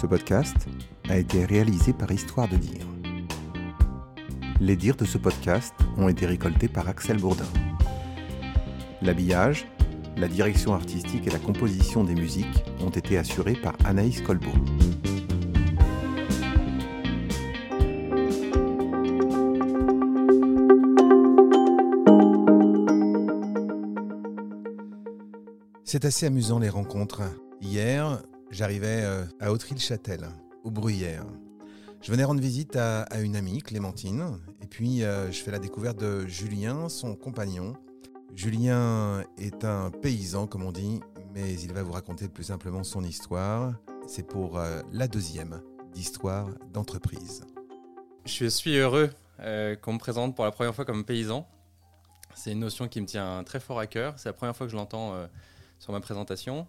Ce podcast a été réalisé par Histoire de dire. Les dires de ce podcast ont été récoltés par Axel Bourdin. L'habillage, la direction artistique et la composition des musiques ont été assurés par Anaïs Colbeau. C'est assez amusant les rencontres. Hier, j'arrivais euh, à Autry-le-Châtel, au Bruyère. Je venais rendre visite à, une amie, Clémentine, et puis euh, je fais la découverte de Julien, son compagnon. Julien est un paysan, comme on dit, mais il va vous raconter plus simplement son histoire. C'est pour euh, la deuxième d'histoire d'entreprise. Je suis heureux qu'on me présente pour la première fois comme paysan. C'est une notion qui me tient très fort à cœur. C'est la première fois que je l'entends sur ma présentation.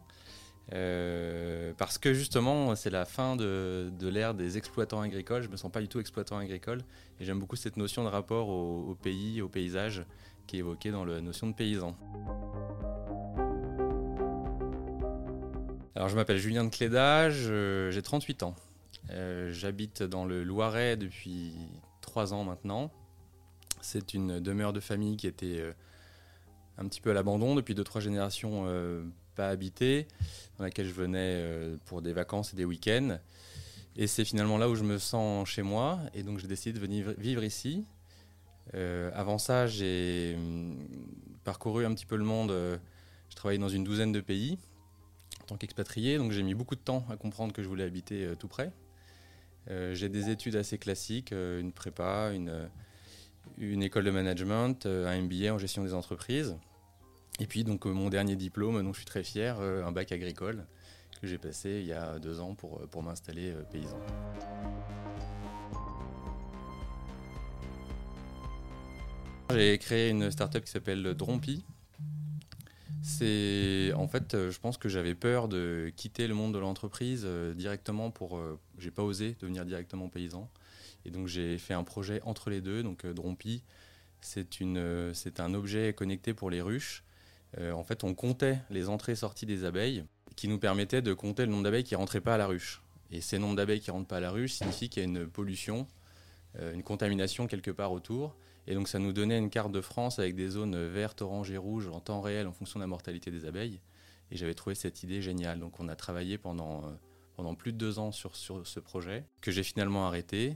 Euh, parce que justement, c'est la fin de, l'ère des exploitants agricoles. Je ne me sens pas du tout exploitant agricole. Et j'aime beaucoup cette notion de rapport au, pays, au paysage, qui est évoquée dans la notion de paysan. Alors, je m'appelle Julien de Clédage, j'ai 38 ans. Euh, j'habite dans le Loiret depuis 3 ans maintenant. C'est une demeure de famille qui était euh, un petit peu à l'abandon depuis 2-3 générations pas habitée, dans laquelle je venais euh, pour des vacances et des week-ends. Et c'est finalement là où je me sens chez moi, et donc j'ai décidé de venir vivre ici. Euh, avant ça, j'ai hum, parcouru un petit peu le monde. Euh, je travaillais dans une douzaine de pays en tant qu'expatrié, donc j'ai mis beaucoup de temps à comprendre que je voulais habiter tout près. j'ai des études assez classiques, une prépa, une, une école de management, un MBA en gestion des entreprises. Et puis donc euh, mon dernier diplôme, dont je suis très fier, euh, un bac agricole que j'ai passé il y a deux ans pour, euh, pour m'installer paysan. J'ai créé une startup qui s'appelle Drompi. C'est en fait, je pense que j'avais peur de quitter le monde de l'entreprise directement pour. j'ai pas osé devenir directement paysan, et donc j'ai fait un projet entre les deux. Donc Drompi, c'est un objet connecté pour les ruches euh, en fait, on comptait les entrées-sorties des abeilles, qui nous permettait de compter le nombre d'abeilles qui ne rentraient pas à la ruche. Et ces nombres d'abeilles qui ne rentrent pas à la ruche signifie qu'il y a une pollution, euh, une contamination quelque part autour. Et donc ça nous donnait une carte de France avec des zones vertes, oranges et rouges en temps réel en fonction de la mortalité des abeilles. Et j'avais trouvé cette idée géniale. Donc on a travaillé pendant, euh, pendant plus de deux ans sur, sur ce projet, que j'ai finalement arrêté.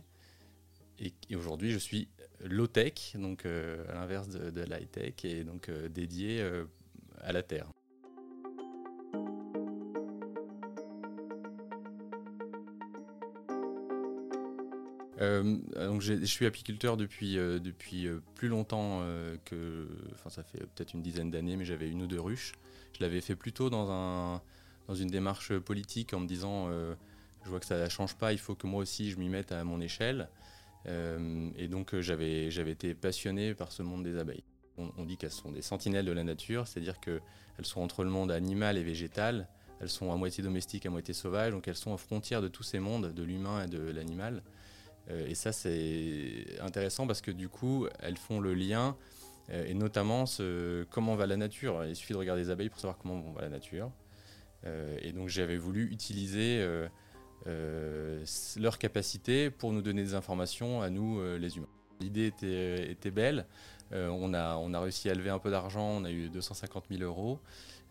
Et, aujourd'hui, je suis low-tech, donc à l'inverse de, de l'high-tech, et donc dédié à la terre. Euh, donc je suis apiculteur depuis, euh, depuis euh, plus longtemps que. Enfin, ça fait peut-être une dizaine d'années, mais j'avais une ou deux ruches. Je l'avais fait plutôt dans, un, dans une démarche politique en me disant je vois que ça ne change pas, il faut que moi aussi je m'y mette à mon échelle. et donc j'avais été passionné par ce monde des abeilles. On, dit qu'elles sont des sentinelles de la nature, c'est-à-dire qu'elles sont entre le monde animal et végétal, elles sont à moitié domestiques, à moitié sauvages, donc elles sont aux frontières de tous ces mondes, de l'humain et de l'animal. Euh, et ça, c'est intéressant parce que du coup, elles font le lien, euh, et notamment comment va la nature. Il suffit de regarder les abeilles pour savoir comment va la nature. Euh, et donc j'avais voulu utiliser leur capacité pour nous donner des informations à nous, les humains. L'idée était, belle. Euh, on, a, réussi à lever un peu d'argent, on a eu 250 000 euros.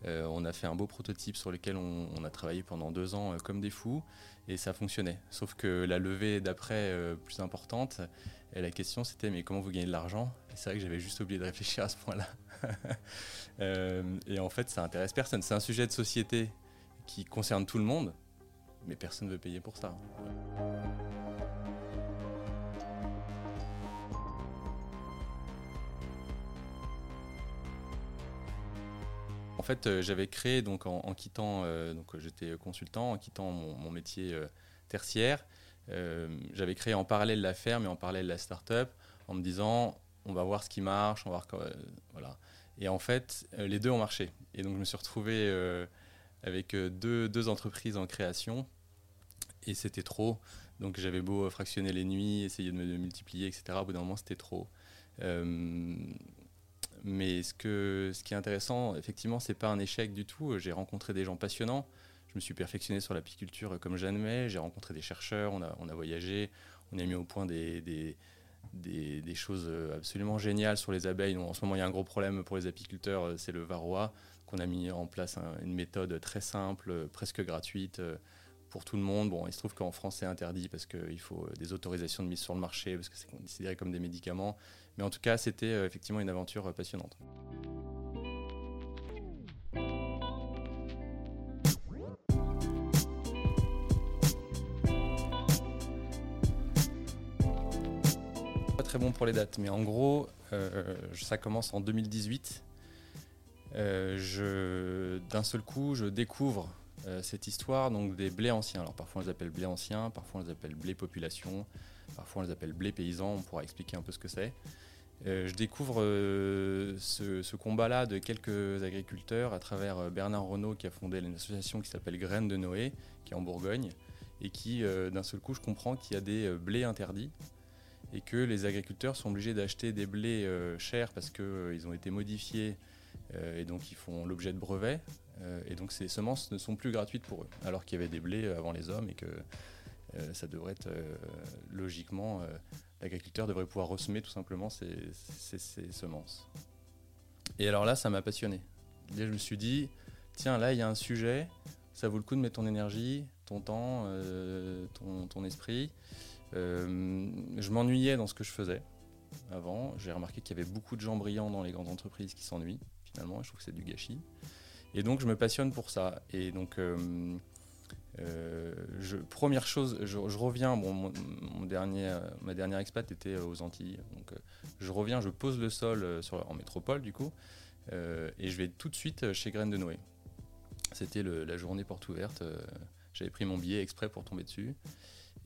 Euh, on a fait un beau prototype sur lequel on, a travaillé pendant deux ans euh, comme des fous et ça fonctionnait. Sauf que la levée d'après plus importante, et la question c'était mais comment vous gagnez de l'argent? C'est vrai que j'avais juste oublié de réfléchir à ce point-là. et en fait ça intéresse personne. C'est un sujet de société qui concerne tout le monde, mais personne ne veut payer pour ça. En fait, euh, j'avais créé donc en, quittant, euh, donc j'étais consultant, en quittant mon, métier euh, tertiaire, j'avais créé en parallèle la ferme et en parallèle la start-up, en me disant on va voir ce qui marche, on va voir voilà. Et en fait, les deux ont marché. Et donc je me suis retrouvé avec deux, deux, entreprises en création et c'était trop. Donc j'avais beau fractionner les nuits, essayer de me multiplier, etc. Au bout d'un moment, c'était trop. Mais ce, qui est intéressant, effectivement, c'est pas un échec du tout. J'ai rencontré des gens passionnants. je me suis perfectionné sur l'apiculture comme jamais. J'ai rencontré des chercheurs, on a, voyagé, on a mis au point des, des, des, choses absolument géniales sur les abeilles. en ce moment, il y a un gros problème pour les apiculteurs, c'est le varroa. qu'on a mis en place une méthode très simple, presque gratuite pour tout le monde. Bon, il se trouve qu'en France, c'est interdit parce qu'il faut des autorisations de mise sur le marché, parce que c'est considéré comme des médicaments. Mais en tout cas, c'était euh, effectivement une aventure euh, passionnante. Pas très bon pour les dates, mais en gros, euh, ça commence en 2018. D'un seul coup, je découvre cette histoire donc des blés anciens. Alors parfois on les appelle blés anciens, parfois on les appelle blés population, parfois on les appelle blés paysans. On pourra expliquer un peu ce que c'est. Euh, je découvre euh, ce, combat-là de quelques agriculteurs à travers euh, Bernard Renault qui a fondé une association qui s'appelle Graines de Noé, qui est en Bourgogne, et qui, d'un seul coup, je comprends qu'il y a des blés interdits et que les agriculteurs sont obligés d'acheter des blés chers parce qu'ils ont été modifiés et donc ils font l'objet de brevets. Et donc ces semences ne sont plus gratuites pour eux, alors qu'il y avait des blés avant les hommes et que ça devrait être logiquement l'agriculteur devrait pouvoir ressemer tout simplement ses, semences. Et alors là, ça m'a passionné. je me suis dit, tiens, là, il y a un sujet, ça vaut le coup de mettre ton énergie, ton temps, euh, ton, esprit. Euh, je m'ennuyais dans ce que je faisais avant. J'ai remarqué qu'il y avait beaucoup de gens brillants dans les grandes entreprises qui s'ennuient, finalement. Je trouve que c'est du gâchis. Et donc, je me passionne pour ça. Et donc, euh, euh, je, première chose, je, reviens, bon, mon, dernier, euh, ma dernière expat était aux Antilles, donc je reviens, je pose le sol en métropole du coup, et je vais tout de suite chez Graines de Noé. C'était la journée porte ouverte, j'avais pris mon billet exprès pour tomber dessus,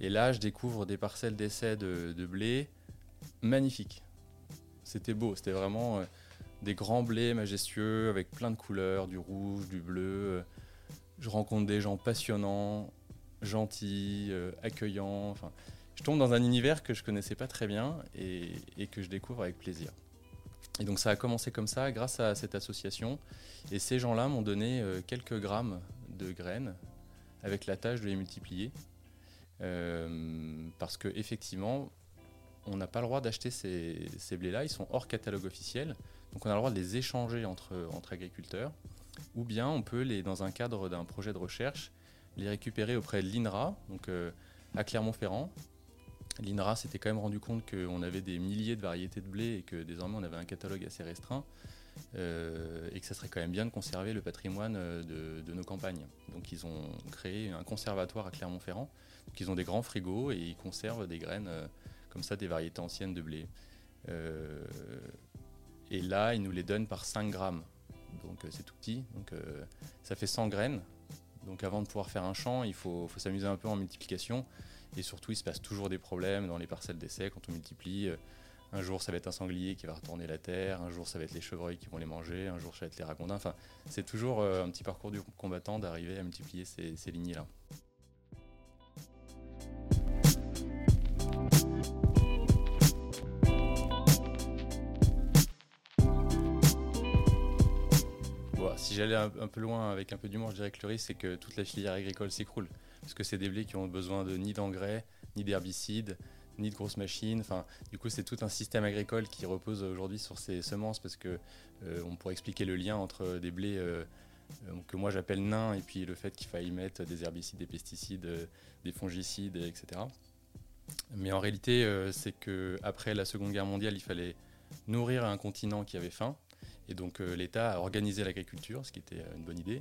et là je découvre des parcelles d'essai de, de, blé magnifiques. C'était beau, c'était vraiment des grands blés majestueux avec plein de couleurs, du rouge, du bleu je rencontre des gens passionnants, gentils, euh, accueillants. Enfin, je tombe dans un univers que je connaissais pas très bien et, que je découvre avec plaisir. Et donc ça a commencé comme ça grâce à cette association. Et ces gens-là m'ont donné euh, quelques grammes de graines avec la tâche de les multiplier. Euh, parce que effectivement, on n'a pas le droit d'acheter ces blés-là, ils sont hors catalogue officiel. Donc on a le droit de les échanger entre, agriculteurs ou bien on peut, les, dans un cadre d'un projet de recherche, les récupérer auprès de l'INRA, donc euh, à Clermont-Ferrand. L'INRA s'était quand même rendu compte qu'on avait des milliers de variétés de blé et que désormais on avait un catalogue assez restreint euh, et que ça serait quand même bien de conserver le patrimoine euh, de, nos campagnes. Donc ils ont créé un conservatoire à Clermont-Ferrand. Ils ont des grands frigos et ils conservent des graines comme ça, des variétés anciennes de blé. Et là, ils nous les donnent par 5 grammes donc euh, c'est tout petit. Donc euh, ça fait 100 graines. Donc avant de pouvoir faire un champ, il faut, s'amuser un peu en multiplication. Et surtout, il se passe toujours des problèmes dans les parcelles d'essai quand on multiplie. Euh, un jour, ça va être un sanglier qui va retourner la terre. Un jour, ça va être les chevreuils qui vont les manger. Un jour, ça va être les ragondins. Enfin, c'est toujours un petit parcours du combattant d'arriver à multiplier ces, ces lignées-là. J'allais un, peu loin avec un peu d'humour, je dirais que le risque, c'est que toute la filière agricole s'écroule. Parce que c'est des blés qui ont besoin de ni d'engrais, ni d'herbicides, ni de grosses machines. Enfin, du coup, c'est tout un système agricole qui repose aujourd'hui sur ces semences parce que euh, on pourrait expliquer le lien entre des blés euh, euh, que moi j'appelle nains et puis le fait qu'il faille mettre des herbicides, des pesticides, des fongicides, etc. Mais en réalité, c'est que après la Seconde Guerre mondiale, il fallait nourrir un continent qui avait faim et donc euh, l'État a organisé l'agriculture, ce qui était une bonne idée,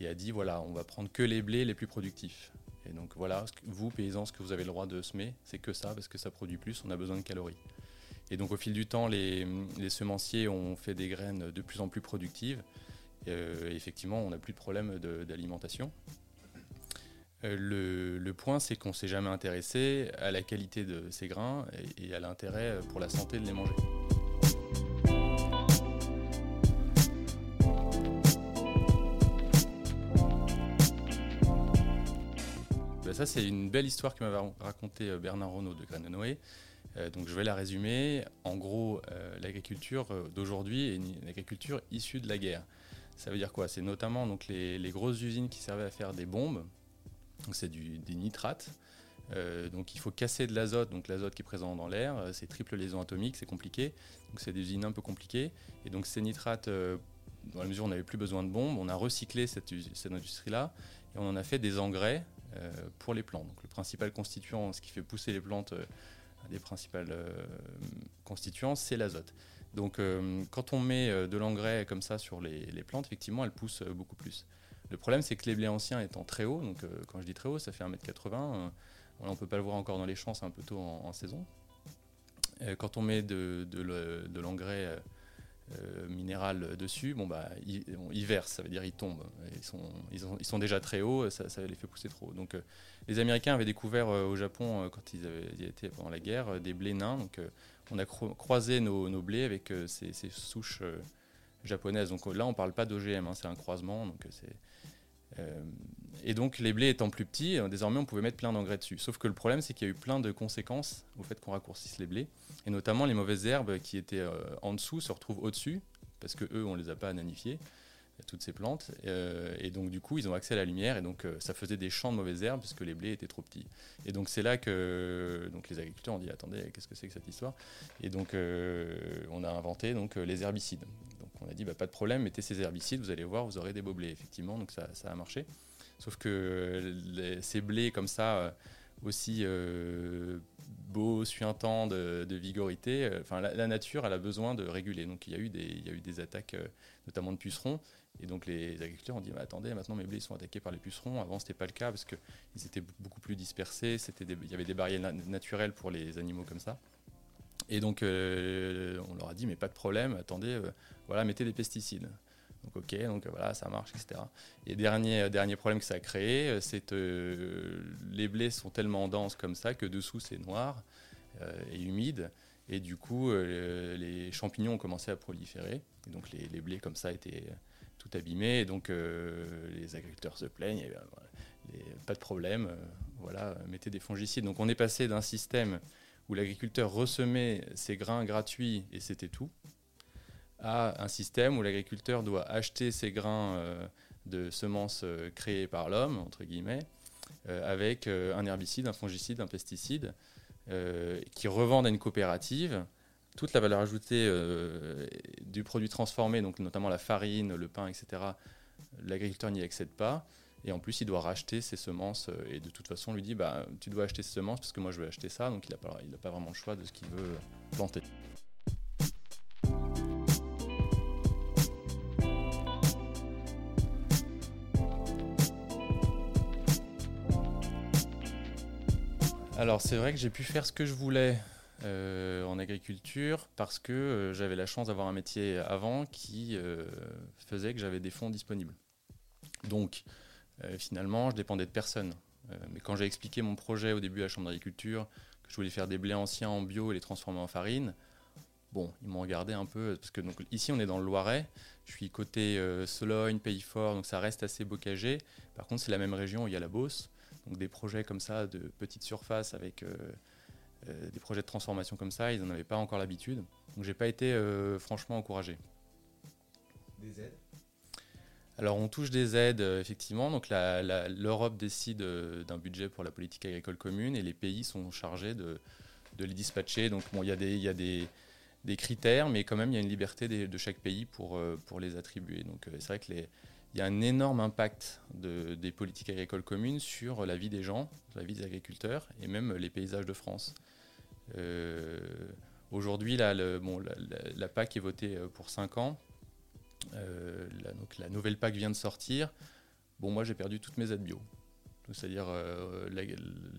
et a dit voilà, on va prendre que les blés les plus productifs. Et donc voilà, vous paysans, ce que vous avez le droit de semer, c'est que ça, parce que ça produit plus, on a besoin de calories. Et donc au fil du temps, les, semenciers ont fait des graines de plus en plus productives. Euh, effectivement, on n'a plus de problème d'alimentation. Euh, le, point, c'est qu'on ne s'est jamais intéressé à la qualité de ces grains et à l'intérêt pour la santé de les manger. Ça, c'est une belle histoire que m'avait raconté euh, Bernard Renault de Graines de Noé. Euh, donc je vais la résumer. En gros, euh, l'agriculture d'aujourd'hui est une, agriculture issue de la guerre. Ça veut dire quoi? C'est notamment donc, les, grosses usines qui servaient à faire des bombes, donc c'est des nitrates. Euh, donc il faut casser de l'azote, donc l'azote qui est présent dans l'air, euh, c'est triple liaison atomique, c'est compliqué, donc c'est des usines un peu compliquées. Et donc ces nitrates, euh, dans la mesure où on n'avait plus besoin de bombes, on a recyclé cette industrie-là et on en a fait des engrais pour les plantes. Donc le principal constituant, ce qui fait pousser les plantes, un des principaux constituants, c'est l'azote. Donc quand on met de l'engrais comme ça sur les, les, plantes, effectivement, elles poussent beaucoup plus. Le problème, c'est que les blés anciens étant très hauts, donc quand je dis très haut, ça fait 1m80 on ne peut pas le voir encore dans les champs, c'est un peu tôt en, saison. Euh, quand on met de, l'engrais euh, euh, minéral dessus, bon bah, ils, versent, ça veut dire ils tombent. Ils sont, déjà très hauts, ça, les fait pousser trop. Donc les Américains avaient découvert au Japon, quand ils, avaient, été pendant la guerre, des blés nains. Donc on a croisé nos, blés avec ces, souches japonaises. Donc là, on ne parle pas d'OGM, hein, c'est un croisement. Donc euh, et donc les blés étant plus petits, euh, désormais on pouvait mettre plein d'engrais dessus. Sauf que le problème c'est qu'il y a eu plein de conséquences au fait qu'on raccourcisse les blés. Et notamment les mauvaises herbes qui étaient euh, en dessous se retrouvent au-dessus, parce que eux on les a pas nanifiées, toutes ces plantes. et donc du coup ils ont accès à la lumière et donc ça faisait des champs de mauvaises herbes parce que les blés étaient trop petits. Et donc c'est là que les agriculteurs ont dit attendez qu'est-ce que c'est que cette histoire? Et donc on a inventé donc les herbicides on a dit bah, pas de problème, mettez ces herbicides, vous allez voir, vous aurez des beaux blés. Effectivement, donc ça, a marché. Sauf que ces blés comme ça, euh, aussi euh, beaux, suintants, de, vigorité, euh, la, nature, elle a besoin de réguler. Donc il y a eu des, attaques, notamment de pucerons. Et donc les agriculteurs ont dit bah, attendez, maintenant mes blés sont attaqués par les pucerons. Avant c'était pas le cas parce qu'ils étaient beaucoup plus dispersés. Il y avait des barrières naturelles pour les animaux comme ça. Et donc, euh, on leur a dit, mais pas de problème, attendez, euh, voilà, mettez des pesticides. Donc, ok, donc voilà, ça marche, etc. Et dernier, dernier problème que ça a créé, c'est que les blés sont tellement denses comme ça que dessous c'est noir euh, et humide. Et du coup, les champignons ont commencé à proliférer. Et donc, les, blés comme ça étaient tout abîmés. Et donc, les agriculteurs se plaignent. pas de problème, voilà, mettez des fongicides. Donc, on est passé d'un système où l'agriculteur ressemait ses grains gratuits et c'était tout, à un système où l'agriculteur doit acheter ses grains euh, de semences euh, créées par l'homme, entre guillemets, euh, avec un herbicide, un fongicide, un pesticide, qui revendent à une coopérative. Toute la valeur ajoutée du produit transformé, donc notamment la farine, le pain, etc., l'agriculteur n'y accède pas. Et en plus, il doit racheter ses semences. Euh, et de toute façon, on lui dit bah, Tu dois acheter ces semences parce que moi, je veux acheter ça. Donc, il n'a pas, pas vraiment le choix de ce qu'il veut planter. Alors, c'est vrai que j'ai pu faire ce que je voulais euh, en agriculture parce que euh, j'avais la chance d'avoir un métier avant qui faisait que j'avais des fonds disponibles. Donc, finalement, je dépendais de personne. Euh, mais quand j'ai expliqué mon projet au début à la Chambre d'agriculture, que je voulais faire des blés anciens en bio et les transformer en farine, bon, ils m'ont regardé un peu, parce que donc, ici on est dans le Loiret, je suis côté euh, Sologne, Pays-Fort, donc ça reste assez bocagé. Par contre, c'est la même région où il y a la Beauce, donc des projets comme ça de petite surface avec des projets de transformation comme ça, ils n'en avaient pas encore l'habitude. Donc j'ai pas été franchement encouragé. Des aides? Alors on touche des aides, euh, effectivement. Donc l'Europe décide euh, d'un budget pour la politique agricole commune et les pays sont chargés de, les dispatcher. Donc il y a, des, critères, mais quand même il y a une liberté de chaque pays pour, euh, les attribuer. Donc c'est vrai qu'il y a un énorme impact des politiques agricoles communes sur la vie des gens, la vie des agriculteurs et même les paysages de France. Aujourd'hui, la, la, PAC est votée pour 5 ans. Euh, la, nouvelle PAC vient de sortir. Bon, moi, j'ai perdu toutes mes aides bio. C'est-à-dire, euh,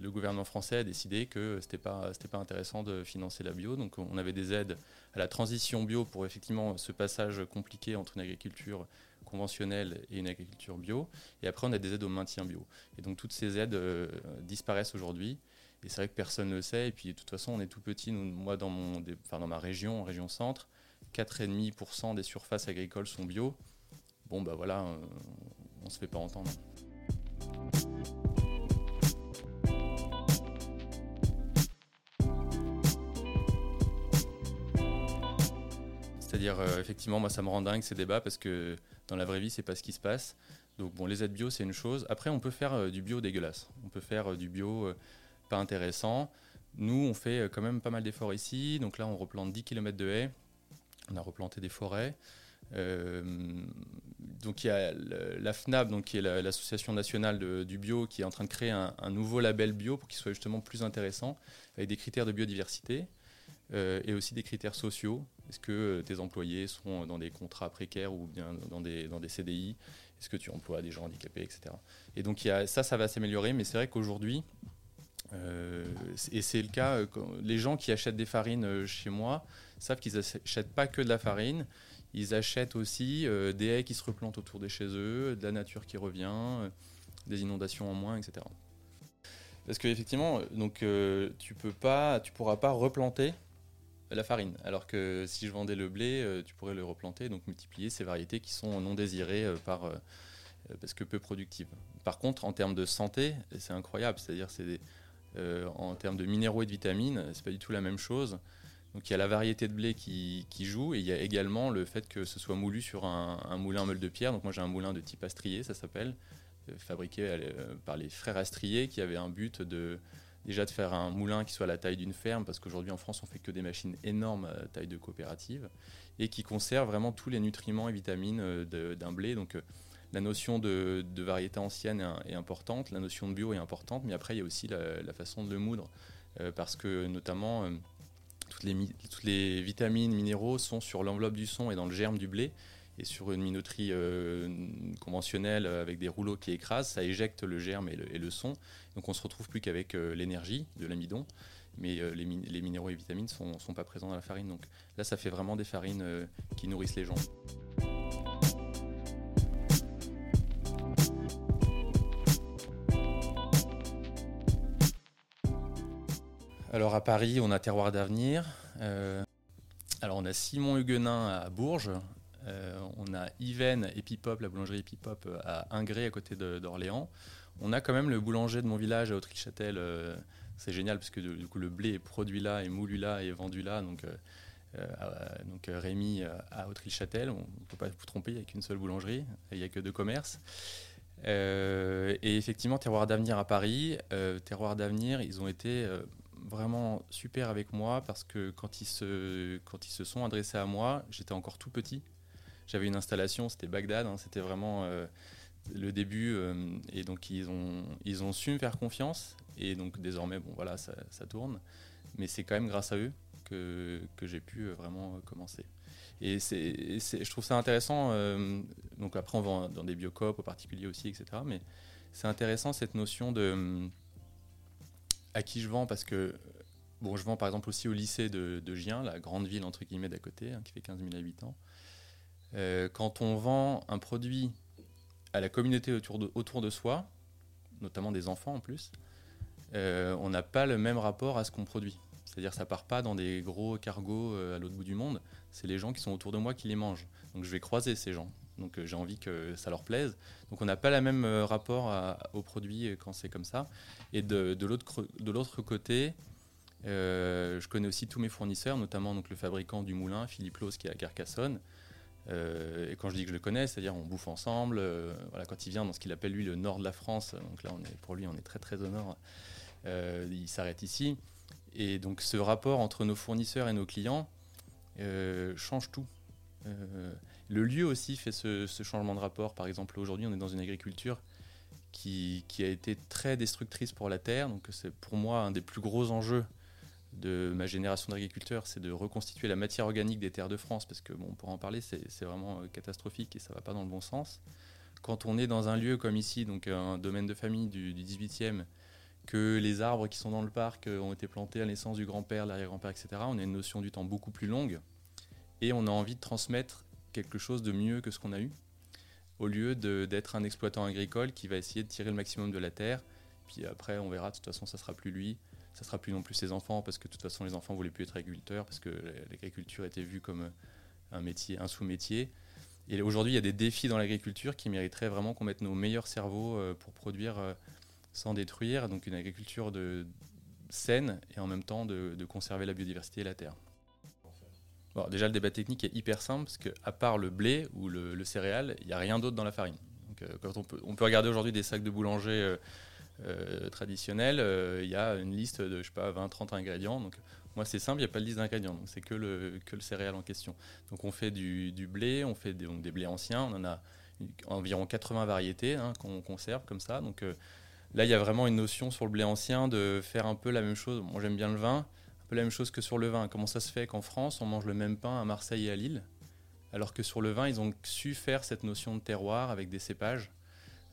le gouvernement français a décidé que ce n'était pas, pas intéressant de financer la bio. Donc, on avait des aides à la transition bio pour effectivement ce passage compliqué entre une agriculture conventionnelle et une agriculture bio. Et après, on a des aides au maintien bio. Et donc, toutes ces aides euh, disparaissent aujourd'hui. Et c'est vrai que personne ne le sait. Et puis, de toute façon, on est tout petit. moi, dans, dans ma région, région centre, 4,5% des surfaces agricoles sont bio. Bon, bah voilà, euh, on ne se fait pas entendre. C'est-à-dire, effectivement, moi, ça me rend dingue ces débats parce que dans la vraie vie, c'est pas ce qui se passe. Donc, bon, les aides bio, c'est une chose. Après, on peut faire du bio dégueulasse. On peut faire du bio pas intéressant. Nous, on fait quand même pas mal d'efforts ici. Donc là, on replante 10 km de haies. On a replanté des forêts. Euh, donc il y a la FNAB, donc qui est l'association nationale du bio, qui est en train de créer un, nouveau label bio pour qu'il soit justement plus intéressant, avec des critères de biodiversité euh, et aussi des critères sociaux. Est-ce que euh, tes employés sont dans des contrats précaires ou bien dans des, dans des CDI Est-ce que tu emploies des gens handicapés, etc. Et donc ça, ça va s'améliorer, mais c'est vrai qu'aujourd'hui, et c'est le cas, les gens qui achètent des farines chez moi savent qu'ils n'achètent pas que de la farine, ils achètent aussi euh, des haies qui se replantent autour de chez eux, de la nature qui revient, euh, des inondations en moins, etc. Parce qu'effectivement, euh, tu peux pas, tu pourras pas replanter la farine. Alors que si je vendais le blé, tu pourrais le replanter, donc multiplier ces variétés qui sont non désirées par parce que peu productives. Par contre, en termes de santé, c'est incroyable. C'est-à-dire, c'est en termes de minéraux et de vitamines, c'est pas du tout la même chose. Donc il y a la variété de blé qui, joue et il y a également le fait que ce soit moulu sur un, moulin meule de pierre. Donc moi j'ai un moulin de type astrier, ça s'appelle, euh, fabriqué euh, par les frères astriers qui avaient un but de déjà de faire un moulin qui soit à la taille d'une ferme parce qu'aujourd'hui en France on fait que des machines énormes à taille de coopérative et qui conserve vraiment tous les nutriments et vitamines euh, d'un blé. Donc la notion de, variété ancienne est, importante, la notion de bio est importante, mais après il y a aussi la, façon de le moudre parce que notamment toutes les, les vitamines, minéraux sont sur l'enveloppe du son et dans le germe du blé. Et sur une minoterie euh, conventionnelle avec des rouleaux qui écrasent, ça éjecte le germe et le, son. Donc on ne se retrouve plus qu'avec euh, l'énergie de l'amidon, mais euh, les, les, minéraux et vitamines ne sont, sont, pas présents dans la farine. Donc là, ça fait vraiment des farines qui nourrissent les gens. Alors à Paris, on a Terroir d'Avenir. Euh, alors on a Simon Huguenin à Bourges. Euh, on a Yven Epipop, la boulangerie Epipop à Ingré à côté d'Orléans. On a quand même le boulanger de mon village à Autry-Châtel. Euh, c'est génial parce que du coup le blé est produit là, et moulu là et vendu là. Donc, Rémi à Autry-Châtel, on ne peut pas vous tromper, il n'y a qu'une seule boulangerie, il n'y a que deux commerces. et effectivement, Terroir d'Avenir à Paris. Terroir d'Avenir, ils ont été vraiment super avec moi parce que quand ils se, quand ils se sont adressés à moi, j'étais encore tout petit. J'avais une installation, c'était Bagdad, hein, c'était vraiment euh, le début. Euh, et donc ils ont, ils ont su me faire confiance. Et donc désormais, bon voilà, ça, ça tourne. Mais c'est quand même grâce à eux que, que j'ai pu euh, vraiment commencer. Et c'est, je trouve ça intéressant. donc après, on va dans des biocopes au particulier aussi, etc. Mais c'est intéressant cette notion de à qui je vends parce que bon, je vends par exemple aussi au lycée de, Gien, la grande ville entre guillemets d'à côté, hein, qui fait 15 000 habitants. Euh, quand on vend un produit à la communauté autour de, autour de soi, notamment des enfants en plus, euh, on n'a pas le même rapport à ce qu'on produit. C'est-à-dire ça part pas dans des gros cargos euh, à l'autre bout du monde, c'est les gens qui sont autour de moi qui les mangent. Donc je vais croiser ces gens. Donc j'ai envie que ça leur plaise. Donc on n'a pas le même rapport au produit quand c'est comme ça. Et de, l'autre côté, euh, je connais aussi tous mes fournisseurs, notamment donc, le fabricant du moulin, Philippe Lose, qui est à Carcassonne. Euh, et quand je dis que je le connais, c'est-à-dire on bouffe ensemble. Euh, voilà, quand il vient dans ce qu'il appelle lui le nord de la France, donc là pour lui on est très très au nord, il s'arrête ici. Et donc ce rapport entre nos fournisseurs et nos clients change tout. Le lieu aussi fait ce, changement de rapport. Par exemple, aujourd'hui on est dans une agriculture qui, a été très destructrice pour la terre. Donc c'est pour moi un des plus gros enjeux de ma génération d'agriculteurs, c'est de reconstituer la matière organique des terres de France, parce que bon, pour en parler, c'est vraiment euh, catastrophique et ça va pas dans le bon sens. Quand on est dans un lieu comme ici, donc un domaine de famille du, 18e, que les arbres qui sont dans le parc euh, ont été plantés à l'essence du grand-père, l'arrière-grand-père, etc., on a une notion du temps beaucoup plus longue et on a envie de transmettre quelque chose de mieux que ce qu'on a eu au lieu d'être un exploitant agricole qui va essayer de tirer le maximum de la terre. Puis après, on verra, de toute façon, ça sera plus lui, ça sera plus non plus ses enfants, parce que de toute façon, les enfants voulaient plus être agriculteurs, parce que l'agriculture était vue comme un métier, un sous-métier. Et aujourd'hui, il y a des défis dans l'agriculture qui mériteraient vraiment qu'on mette nos meilleurs cerveaux euh, pour produire euh, sans détruire, donc une agriculture de, saine et en même temps de, conserver la biodiversité et la terre. Déjà, le débat technique est hyper simple parce qu'à part le blé ou le, céréal, il n'y a rien d'autre dans la farine. Donc, quand on, peut, on peut regarder aujourd'hui des sacs de boulanger traditionnels, il y a une liste de je sais pas, 20-30 ingrédients. Donc, moi, c'est simple, il n'y a pas de liste d'ingrédients, donc c'est que le, que le céréal en question. Donc on fait du, du blé, on fait des, donc des blés anciens, on en a environ 80 variétés hein, qu'on conserve comme ça. Donc euh, là, il y a vraiment une notion sur le blé ancien de faire un peu la même chose. Moi, j'aime bien le vin, un peu la même chose que sur le vin. Comment ça se fait qu'en France, on mange le même pain à Marseille et à Lille, alors que sur le vin, ils ont su faire cette notion de terroir avec des cépages.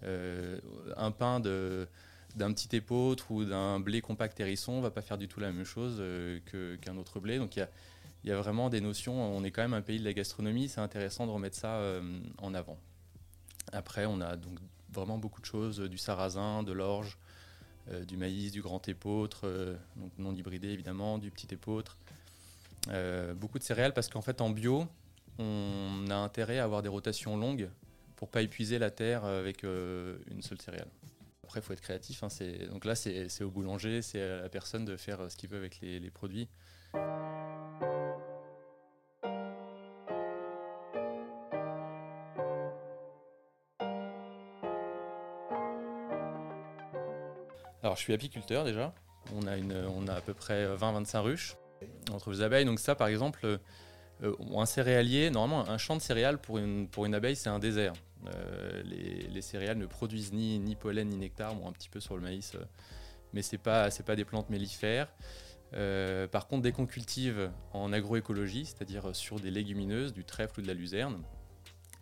Euh, un pain d'un petit épeautre ou d'un blé compact hérisson va pas faire du tout la même chose euh, qu'un autre blé. Donc il y a, vraiment des notions. On est quand même un pays de la gastronomie. C'est intéressant de remettre ça euh, en avant. Après, on a donc vraiment beaucoup de choses du sarrasin, de l'orge, euh, du maïs, du grand épeautre, donc non hybridé évidemment, du petit épeautre. beaucoup de céréales parce qu'en fait en bio, on a intérêt à avoir des rotations longues pour pas épuiser la terre avec une seule céréale. Après, il faut être créatif. Hein, donc là, c'est au boulanger, c'est à la personne de faire ce qu'il veut avec les, produits. Alors, je suis apiculteur déjà. On a, à peu près 20-25 ruches entre les abeilles. Donc ça, par exemple, euh, un céréalier, normalement, un champ de céréales pour une, abeille, c'est un désert. Euh, les, céréales ne produisent ni, pollen ni nectar, bon, un petit peu sur le maïs, euh, mais ce n'est pas, pas des plantes mellifères. Euh, par contre, dès qu'on cultive en agroécologie, c'est-à-dire sur des légumineuses, du trèfle ou de la luzerne,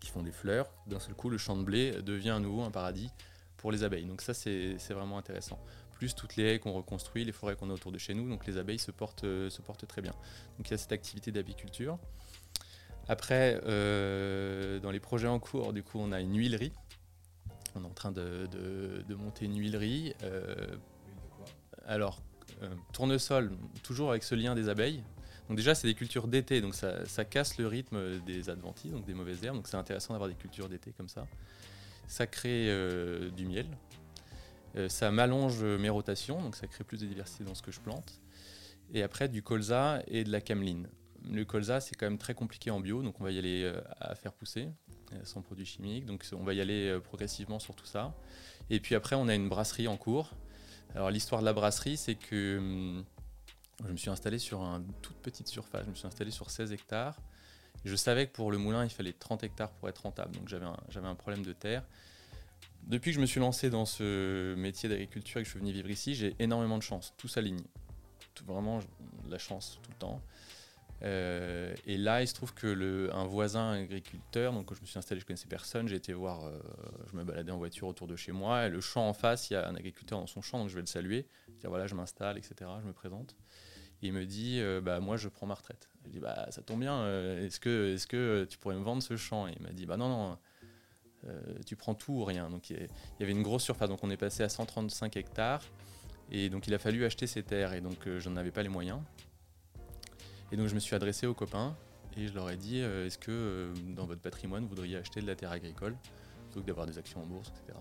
qui font des fleurs, d'un seul coup, le champ de blé devient à nouveau un paradis pour les abeilles. Donc ça, c'est vraiment intéressant. Plus toutes les haies qu'on reconstruit, les forêts qu'on a autour de chez nous, donc les abeilles se portent, portent très bien. Donc il y a cette activité d'apiculture. Après, euh, dans les projets en cours, du coup, on a une huilerie. On est en train de, monter une huilerie. Euh, alors, euh, tournesol, toujours avec ce lien des abeilles. Donc déjà, c'est des cultures d'été, donc ça, casse le rythme des adventices, donc des mauvaises herbes. Donc c'est intéressant d'avoir des cultures d'été comme ça. Ça crée du miel. ça m'allonge mes rotations, donc ça crée plus de diversité dans ce que je plante. Et après, du colza et de la cameline le colza, c'est quand même très compliqué en bio, donc on va y aller euh, à faire pousser euh, sans produits chimiques. Donc on va y aller euh, progressivement sur tout ça. Et puis après, on a une brasserie en cours. Alors l'histoire de la brasserie, c'est que hum, je me suis installé sur une toute petite surface. Je me suis installé sur 16 hectares. Je savais que pour le moulin, il fallait 30 hectares pour être rentable. Donc j'avais un, problème de terre. Depuis que je me suis lancé dans ce métier d'agriculture et que je suis venu vivre ici, j'ai énormément de chance. Tout s'aligne. Vraiment, la chance tout le temps. Euh, et là, il se trouve que un voisin agriculteur, donc quand je me suis installé, je connaissais personne, j'ai été voir, euh, je me baladais en voiture autour de chez moi, et le champ en face, il y a un agriculteur dans son champ, donc je vais le saluer, dire voilà, je m'installe, etc., je me présente. Il me dit, euh, bah moi, je prends ma retraite. Je dis, bah ça tombe bien, est-ce que, est que tu pourrais me vendre ce champ? Et il m'a dit, bah non, non, tu prends tout ou rien. Donc il y avait une grosse surface, donc on est passé à 135 hectares, et donc il a fallu acheter ces terres, et donc j'en avais pas les moyens. Et donc je me suis adressé aux copains. Et je leur ai dit euh, est-ce que euh, dans votre patrimoine vous voudriez acheter de la terre agricole? Plutôt que d'avoir des actions en bourse, etc.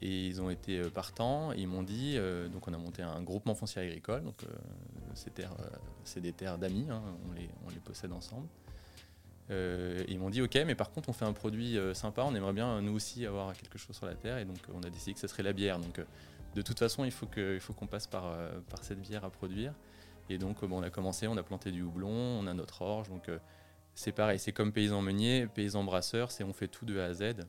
Et ils ont été euh, partants, ils m'ont dit, donc on a monté un groupement foncier agricole, donc terres, c'est des terres d'amis, hein, on, les, possède ensemble. ils m'ont dit ok, mais par contre on fait un produit sympa, on aimerait bien nous aussi avoir quelque chose sur la terre, et donc on a décidé que ce serait la bière. Donc de toute façon, il faut qu'on passe par, cette bière à produire. Et donc, on a commencé, on a planté du houblon, on a notre orge. Donc, euh, c'est pareil, c'est comme paysan meunier, paysan brasseur, c'est on fait tout de A à Z,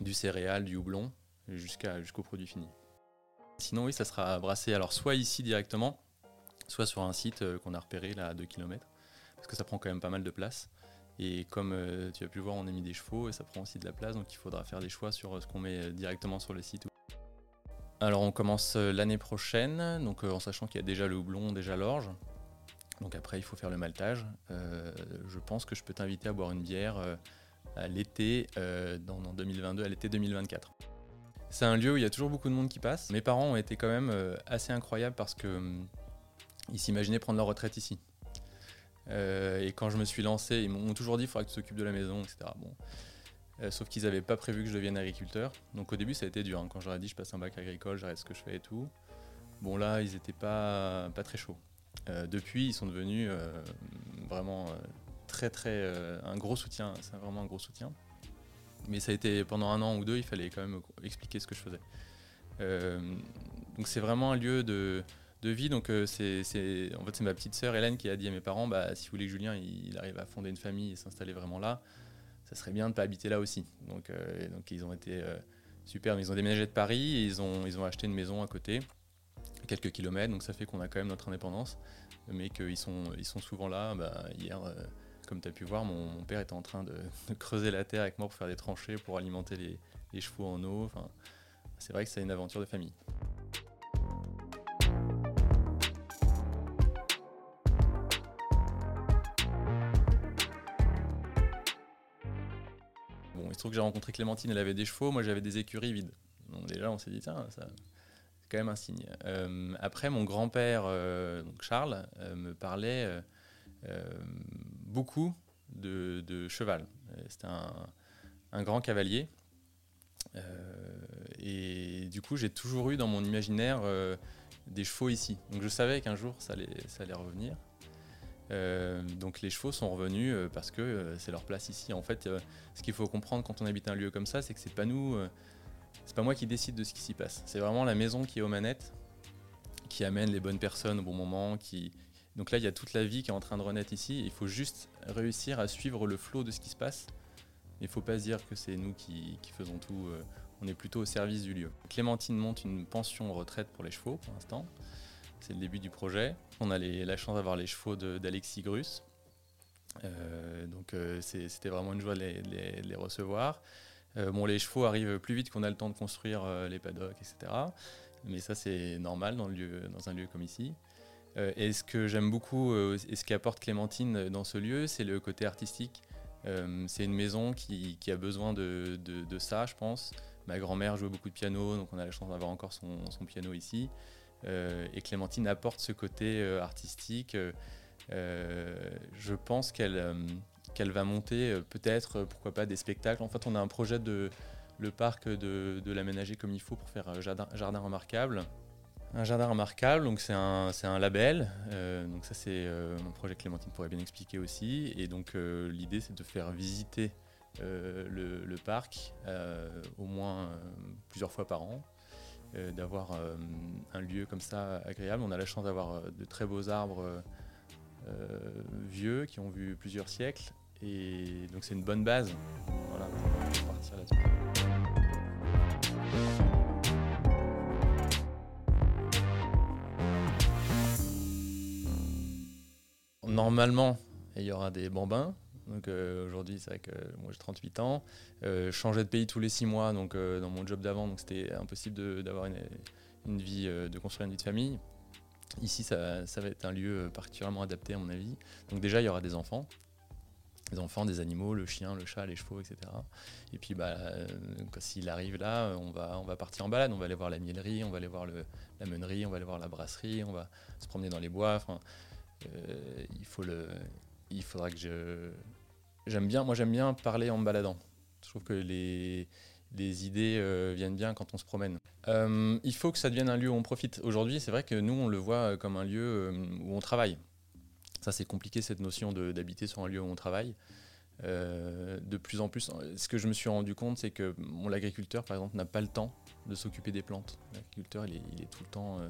du céréal, du houblon, jusqu'au produit fini. Sinon, oui, ça sera brassé alors soit ici directement, soit sur un site euh, qu'on a repéré là à 2 km, parce que ça prend quand même pas mal de place. Et comme euh, tu as pu voir, on a mis des chevaux et ça prend aussi de la place, donc il faudra faire des choix sur ce qu'on met directement sur le site. Alors on commence euh, l'année prochaine, donc euh, en sachant qu'il y a déjà le houblon, déjà l'orge. Donc après il faut faire le maltage. Euh, je pense que je peux t'inviter à boire une bière l'été, dans, 2022, à l'été 2024. C'est un lieu où il y a toujours beaucoup de monde qui passe. Mes parents ont été quand même assez incroyables parce que hum, ils s'imaginaient prendre leur retraite ici. et quand je me suis lancé, ils m'ont toujours dit il faudra que tu t'occupes de la maison, etc. Bon. Euh, sauf qu'ils n'avaient pas prévu que je devienne agriculteur. Donc au début, ça a été dur. Hein. Quand j'aurais dit je passe un bac agricole, j'arrête ce que je fais et tout. Bon, là, ils n'étaient pas, pas très chauds. Euh, depuis, ils sont devenus euh, vraiment très très un gros soutien, c'est vraiment un gros soutien. Mais ça a été pendant un an ou deux, il fallait quand même expliquer ce que je faisais. donc c'est vraiment un lieu de, de vie. Donc c'est, en fait c'est ma petite sœur Hélène qui a dit à mes parents, bah, si vous voulez que Julien il, arrive à fonder une famille et s'installer vraiment là, ça serait bien de pas habiter là aussi. Donc, donc ils ont été super. Ils ont déménagé de Paris et ils ont, ils ont acheté une maison à côté quelques kilomètres, donc ça fait qu'on a quand même notre indépendance, mais qu'ils sont, ils sont souvent là. Bah, hier, euh, comme tu as pu voir, mon, père était en train de, creuser la terre avec moi pour faire des tranchées, pour alimenter les, chevaux en eau. Enfin, c'est vrai que c'est une aventure de famille. Bon, il se trouve que j'ai rencontré Clémentine, elle avait des chevaux, moi j'avais des écuries vides. Donc déjà, on s'est dit, tiens, ça, quand même un signe. Euh, après, mon grand-père, euh, Charles, euh, me parlait beaucoup de, cheval. C'était un, grand cavalier. et du coup, j'ai toujours eu dans mon imaginaire des chevaux ici. Donc je savais qu'un jour, ça allait, ça allait revenir. donc les chevaux sont revenus parce que c'est leur place ici. En fait, ce qu'il faut comprendre quand on habite un lieu comme ça, c'est que c'est pas nous c'est pas moi qui décide de ce qui s'y passe. C'est vraiment la maison qui est aux manettes, qui amène les bonnes personnes au bon moment. Qui... Donc là, il y a toute la vie qui est en train de renaître ici. Il faut juste réussir à suivre le flot de ce qui se passe. Il ne faut pas se dire que c'est nous qui, faisons tout. Euh, on est plutôt au service du lieu. Clémentine monte une pension retraite pour les chevaux pour l'instant. C'est le début du projet. On a la chance d'avoir les chevaux d'Alexis Grus. Euh, donc euh, c'était vraiment une joie de les recevoir. Bon, les chevaux arrivent plus vite qu'on a le temps de construire les paddocks, etc. Mais ça, c'est normal dans un lieu comme ici. Euh, et ce que j'aime beaucoup et ce qu'apporte Clémentine dans ce lieu, c'est le côté artistique. c'est une maison qui, a besoin de, ça, je pense. Ma grand-mère jouait beaucoup de piano, donc on a la chance d'avoir encore son, piano ici. et Clémentine apporte ce côté artistique. je pense qu'elle va monter euh, peut-être, euh, pourquoi pas, des spectacles. En fait, on a un projet de le parc de, l'aménager comme il faut pour faire un euh, jardin, jardin remarquable. Un jardin remarquable, donc c'est un, un, label. donc ça c'est mon projet Clémentine pourrait bien expliquer aussi. Et donc l'idée c'est de faire visiter le, parc au moins plusieurs fois par an. d'avoir un lieu comme ça agréable. On a la chance d'avoir de très beaux arbres vieux qui ont vu plusieurs siècles et donc c'est une bonne base voilà, partir là-dessus. Normalement, il y aura des bambins. Donc euh, aujourd'hui, c'est vrai que moi j'ai 38 ans. Euh, changer de pays tous les 6 mois, donc euh, dans mon job d'avant, donc c'était impossible d'avoir une, vie, de construire une vie de famille. Ici, ça, va être un lieu particulièrement adapté à mon avis. Donc déjà, il y aura des enfants des enfants, des animaux, le chien, le chat, les chevaux, etc. Et puis bah, euh, s'il arrive là, on va, on va partir en balade, on va aller voir la miellerie, on va aller voir la meunerie, on va aller voir la brasserie, on va se promener dans les bois. Euh, il, faut le, il faudra que je... J'aime bien, moi j'aime bien parler en me baladant. Je trouve que les, les idées euh, viennent bien quand on se promène. il faut que ça devienne un lieu où on profite. Aujourd'hui, c'est vrai que nous, on le voit comme un lieu où on travaille. Ça, c'est compliqué cette notion d'habiter sur un lieu où on travaille. Euh, de plus en plus, ce que je me suis rendu compte, c'est que l'agriculteur, par exemple, n'a pas le temps de s'occuper des plantes. L'agriculteur, il, est, tout le temps, euh,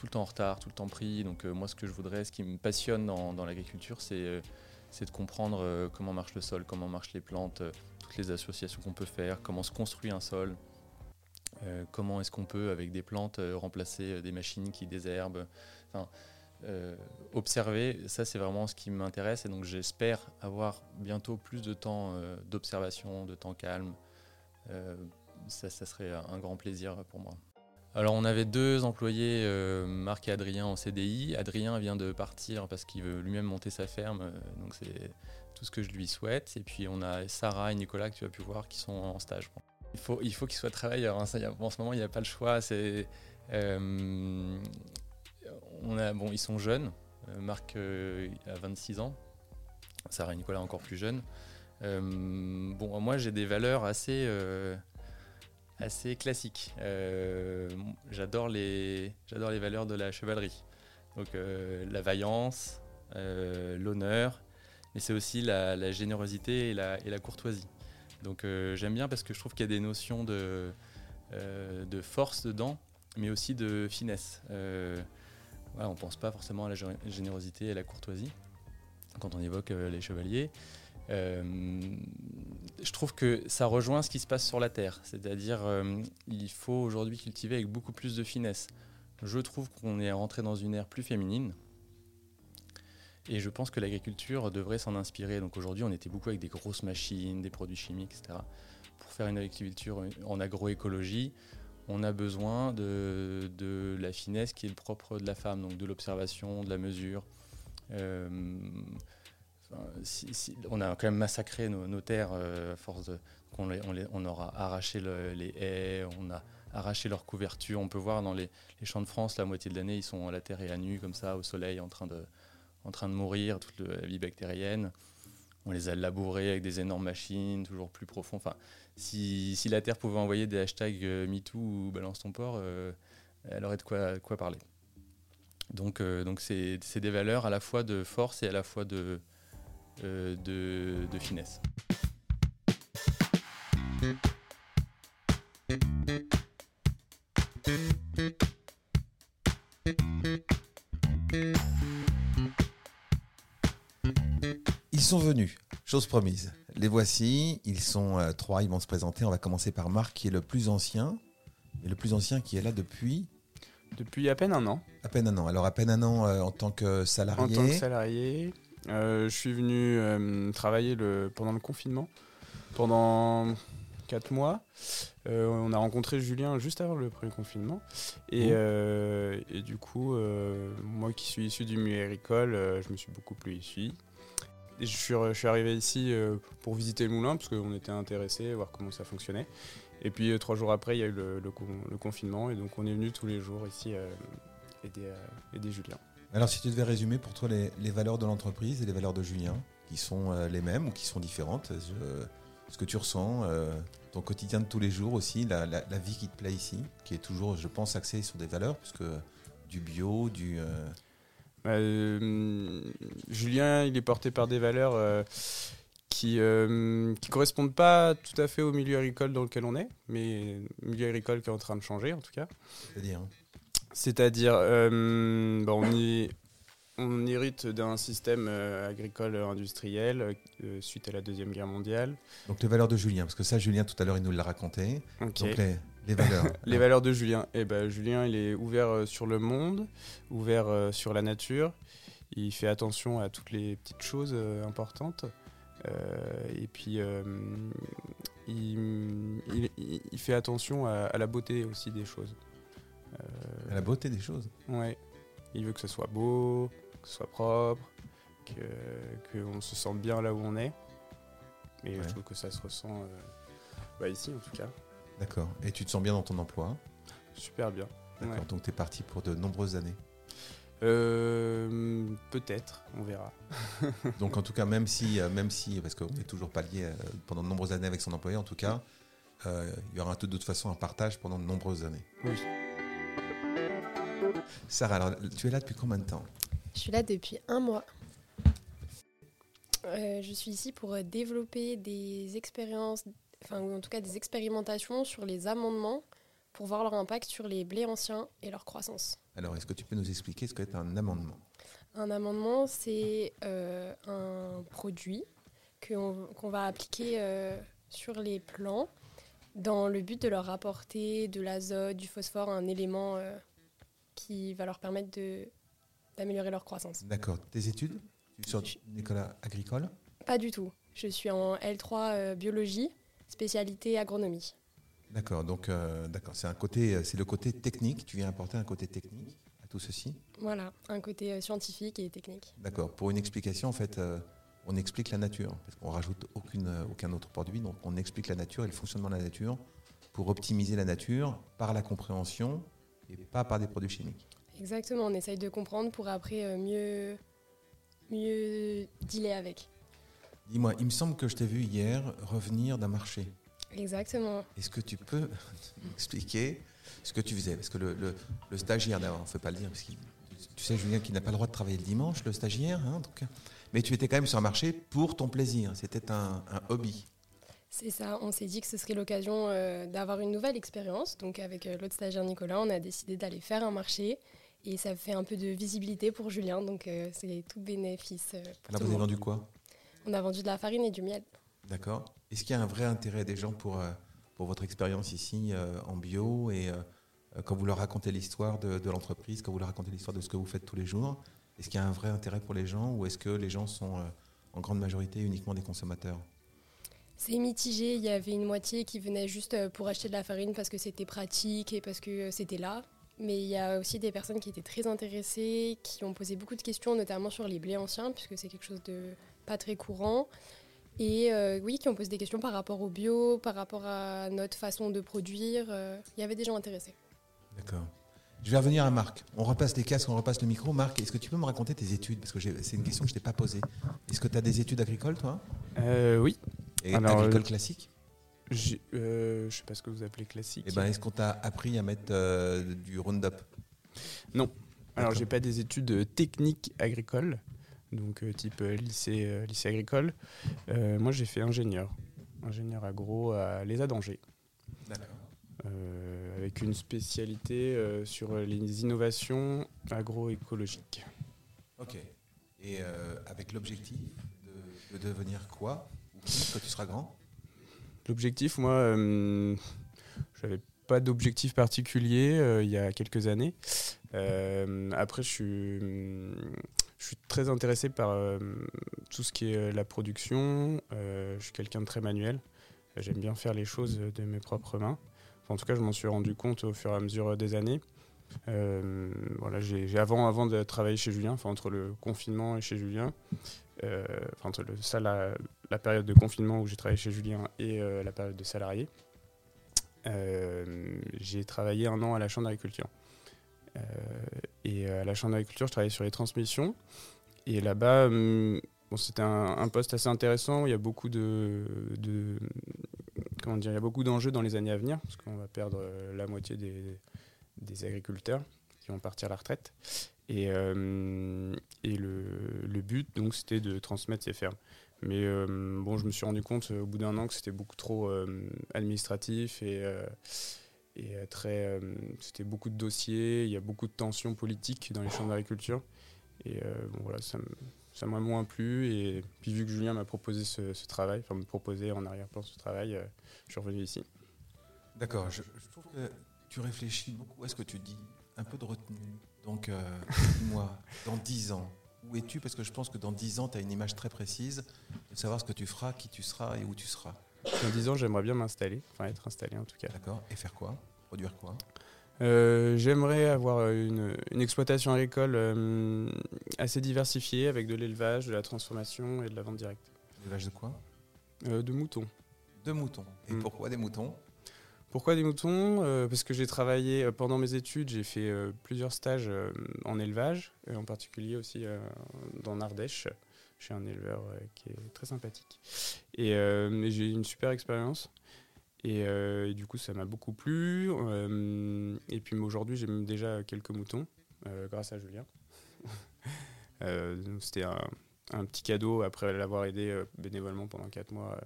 tout le temps en retard, tout le temps pris. Donc euh, moi, ce que je voudrais, ce qui me passionne dans, l'agriculture, c'est de comprendre comment marche le sol, comment marchent les plantes, toutes les associations qu'on peut faire, comment se construit un sol, comment est-ce qu'on peut, avec des plantes, remplacer des machines qui désherbent. Enfin, euh, observer, ça c'est vraiment ce qui m'intéresse et donc j'espère avoir bientôt plus de temps euh, d'observation, de temps calme. Euh, ça, ça, serait un grand plaisir pour moi. Alors on avait deux employés, Marc et Adrien en CDI. Adrien vient de partir parce qu'il veut lui-même monter sa ferme, donc c'est tout ce que je lui souhaite. Et puis on a Sarah et Nicolas que tu as pu voir qui sont en stage. Il faut, faut qu'ils soient travailleurs. Hein. en ce moment, il n'y a pas le choix. A, bon, ils sont jeunes. Euh, Marc euh, a 26 ans. Sarah et Nicolas encore plus jeunes. Euh, bon, moi j'ai des valeurs assez, assez classiques. j'adore les, j'adore les valeurs de la chevalerie. Donc la vaillance, l'honneur, mais c'est aussi la, générosité et la, courtoisie. Donc j'aime bien parce que je trouve qu'il y a des notions de, de force dedans, mais aussi de finesse. on ne pense pas forcément à la générosité et à la courtoisie quand on évoque les chevaliers. Euh, je trouve que ça rejoint ce qui se passe sur la Terre. C'est-à-dire, euh, il faut aujourd'hui cultiver avec beaucoup plus de finesse. Je trouve qu'on est rentré dans une ère plus féminine. Et je pense que l'agriculture devrait s'en inspirer. Donc aujourd'hui, on était beaucoup avec des grosses machines, des produits chimiques, etc. Pour faire une agriculture en agroécologie, on a besoin de, la finesse qui est le propre de la femme, donc de l'observation, de la mesure. Euh, on a quand même massacré nos, terres euh, force de, on, aura arraché les haies, on a arraché leurs couvertures. On peut voir dans les, champs de France, la moitié de l'année, ils sont à la terre et à nu, comme ça, au soleil, en train de, de mourir, toute la vie bactérienne. On les a labourés avec des énormes machines, toujours plus profonds. Enfin, si, la Terre pouvait envoyer des hashtags euh, MeToo ou Balance ton port, euh, elle aurait de quoi, quoi parler. Donc c'est des valeurs à la fois de force et à la fois de, euh, de, finesse. Ils sont venus, chose promise. Les voici, ils sont euh, trois, ils vont se présenter. On va commencer par Marc qui est le plus ancien, et le plus ancien qui est là depuis Depuis à peine un an. À peine un an. Alors à peine un an euh, en tant que salarié. En tant que salarié. Euh, je suis venu euh, travailler le, pendant le confinement, pendant 4 mois. Euh, on a rencontré Julien juste avant le premier confinement. Et, et du coup, moi qui suis issu du milieu agricole, je me suis beaucoup plu ici. Et je, suis, je suis arrivé ici pour visiter le moulin, parce qu'on était intéressés, voir comment ça fonctionnait. Et puis trois jours après, il y a eu le, le, confinement, et donc on est venu tous les jours ici aider, aider Julien. Alors, si tu devais résumer pour toi les, valeurs de l'entreprise et les valeurs de Julien, qui sont euh, les mêmes ou qui sont différentes, ce que tu ressens, euh, ton quotidien de tous les jours aussi, la, vie qui te plaît ici, qui est toujours, je pense, axée sur des valeurs, puisque du bio, du. Euh, bah, Julien, il est porté par des valeurs qui ne correspondent pas tout à fait au milieu agricole dans lequel on est, mais milieu agricole qui est en train de changer en tout cas. C'est-à-dire c'est-à-dire, euh, on, on, hérite d'un système euh, agricole industriel euh, suite à la Deuxième Guerre mondiale. Donc les valeurs de Julien, parce que ça, Julien, tout à l'heure, il nous l'a raconté. Donc les, valeurs. les valeurs de Julien. Eh ben, Julien, il est ouvert sur le monde, ouvert sur la nature. Il fait attention à toutes les petites choses importantes. et puis, il, fait attention à la beauté aussi des choses. À la beauté des choses. Ouais. Il veut que ce soit beau, que ce soit propre, qu'on se sente bien là où on est. Et je trouve que ça se ressent euh, bah, ici en tout cas. D'accord. Et tu te sens bien dans ton emploi? Super bien. D'accord. Donc tu es parti pour de nombreuses années euh, Peut-être, on verra. Donc en tout cas, même si, euh, même si parce qu'on n'est toujours pas lié pendant de nombreuses années avec son employé, en tout cas, il y aura de toute façon un partage pendant de nombreuses années. Oui. Sarah, alors, tu es là depuis combien de temps? Je suis là depuis un mois. Euh, je suis ici pour développer des expériences, enfin, ou en tout cas des expérimentations sur les amendements pour voir leur impact sur les blés anciens et leur croissance. Alors, est-ce que tu peux nous expliquer ce qu'est un amendement? Un amendement, c'est euh, un produit qu'on va appliquer euh, sur les plants dans le but de leur apporter de l'azote, du phosphore, un élément qui va leur permettre d'améliorer leur croissance. D'accord. Tes études Tu es une école agricole? Pas du tout. Je suis en L3 euh, biologie, spécialité agronomie. D'accord. Donc, euh, d'accord. C'est un côté, euh, c'est le côté technique. Tu viens apporter un côté technique à tout ceci? Voilà, un côté scientifique et technique. D'accord. Pour une explication, en fait, on explique la nature parce qu'on rajoute aucune, aucun autre produit. Donc, on explique la nature et le fonctionnement de la nature pour optimiser la nature par la compréhension et pas par des produits chimiques. Exactement, on essaye de comprendre pour après euh, mieux, mieux dealer avec. Dis-moi, il me semble que je t'ai vu hier revenir d'un marché. Exactement. Est-ce que tu peux m'expliquer ce que tu faisais? Parce que le, stagiaire, d'abord, on ne peut pas le dire, parce que tu sais, Julien, qui n'a pas le droit de travailler le dimanche, le stagiaire. Hein, donc, Mais tu étais quand même sur un marché pour ton plaisir. C'était un, un hobby. C'est ça, on s'est dit que ce serait l'occasion euh, d'avoir une nouvelle expérience. Donc avec euh, l'autre stagiaire Nicolas, on a décidé d'aller faire un marché. Et ça fait un peu de visibilité pour Julien, donc euh, c'est tout bénéfice. pour tout vous le avez monde. vendu quoi? On a vendu de la farine et du miel. D'accord. Est-ce qu'il y a un vrai intérêt des gens pour, pour votre expérience ici en bio et quand vous leur racontez l'histoire de, de l'entreprise, quand vous leur racontez l'histoire de ce que vous faites tous les jours, est-ce qu'il y a un vrai intérêt pour les gens ou est-ce que les gens sont en grande majorité uniquement des consommateurs? C'est mitigé, il y avait une moitié qui venait juste euh, pour acheter de la farine parce que c'était pratique et parce que euh, c'était là. Mais il y a aussi des personnes qui étaient très intéressées, qui ont posé beaucoup de questions, notamment sur les blés anciens, puisque c'est quelque chose de pas très courant. Et euh, oui, qui ont posé des questions par rapport au bio, par rapport à notre façon de produire. euh, Il y avait des gens intéressés. D'accord. Je vais revenir à Marc. On repasse les casques, on repasse le micro. Marc, est-ce que tu peux me raconter tes études? Parce que c'est une question que je t'ai pas posée. Est-ce que tu as des études agricoles, toi? Euh, oui. Et Alors, agricoles euh, classiques J'ai- euh, je sais pas ce que vous appelez classique. Eh ben, est-ce qu'on t'a appris à mettre euh, du Roundup? Alors, D'accord. j'ai pas des études techniques agricoles, donc type lycée, lycée agricole. Moi, j'ai fait ingénieur, ingénieur agro à l'ESA d'Angers, D'accord. euh, avec une spécialité euh, sur les innovations agroécologiques. Ok. Et euh, avec l'objectif de, de devenir quoi? Quand tu seras grand L'objectif, moi, euh, j'avais pas d'objectif particulier euh, il y a quelques années. Euh, après, je suis, je suis très intéressé par euh, tout ce qui est la production. Je suis quelqu'un de très manuel. J'aime bien faire les choses de mes propres mains. En tout cas, je m'en suis rendu compte au fur et à mesure des années. Voilà, j'ai avant, avant de travailler chez Julien, entre le confinement et chez Julien, enfin, entre le, ça, la, la période de confinement où j'ai travaillé chez Julien et euh, la période de salarié, euh, j'ai travaillé un an à la Chambre d'agriculture. Euh, et à la Chambre d'agriculture, je travaillais sur les transmissions. Et là-bas, hum, bon, c'était un, poste assez intéressant. Il y a beaucoup de, de- comment dire, il y a beaucoup d'enjeux dans les années à venir, parce qu'on va perdre la moitié des, des agriculteurs qui vont partir à la retraite. Et, et le, le but, donc, c'était de transmettre ces fermes. Mais euh, bon, je me suis rendu compte euh, au bout d'un an que c'était beaucoup trop euh, administratif et, très. c'était beaucoup de dossiers, il y a beaucoup de tensions politiques dans les champs d'agriculture. Et voilà, ça m'a moins plu. Et puis, vu que Julien m'a proposé ce, travail, enfin, me proposait en arrière-plan ce travail, je suis revenu ici. D'accord. Je, trouve que tu réfléchis beaucoup à ce que tu dis. Un peu de retenue. Donc, dis-moi, dans 10 ans, où es-tu? Parce que je pense que dans 10 ans, tu as une image très précise de savoir ce que tu feras, qui tu seras et où tu seras. Dans 10 ans, j'aimerais bien m'installer, enfin être installé en tout cas. D'accord Et faire quoi? Produire quoi? Euh, J'aimerais avoir une, une exploitation agricole euh, assez diversifiée avec de l'élevage, de la transformation et de la vente directe. L'élevage de quoi? Euh, de moutons. De moutons. Et Mm. pourquoi des moutons? Pourquoi des moutons? Euh, Parce que j'ai travaillé euh, pendant mes études, j'ai fait euh, plusieurs stages en élevage, et en particulier aussi dans l'Ardèche, chez un éleveur qui est très sympathique. Et, j'ai eu une super expérience. Et, du coup, ça m'a beaucoup plu. Et puis aujourd'hui, j'ai déjà quelques moutons, grâce à Julien. C'était un, petit cadeau après l'avoir aidé bénévolement pendant 4 mois.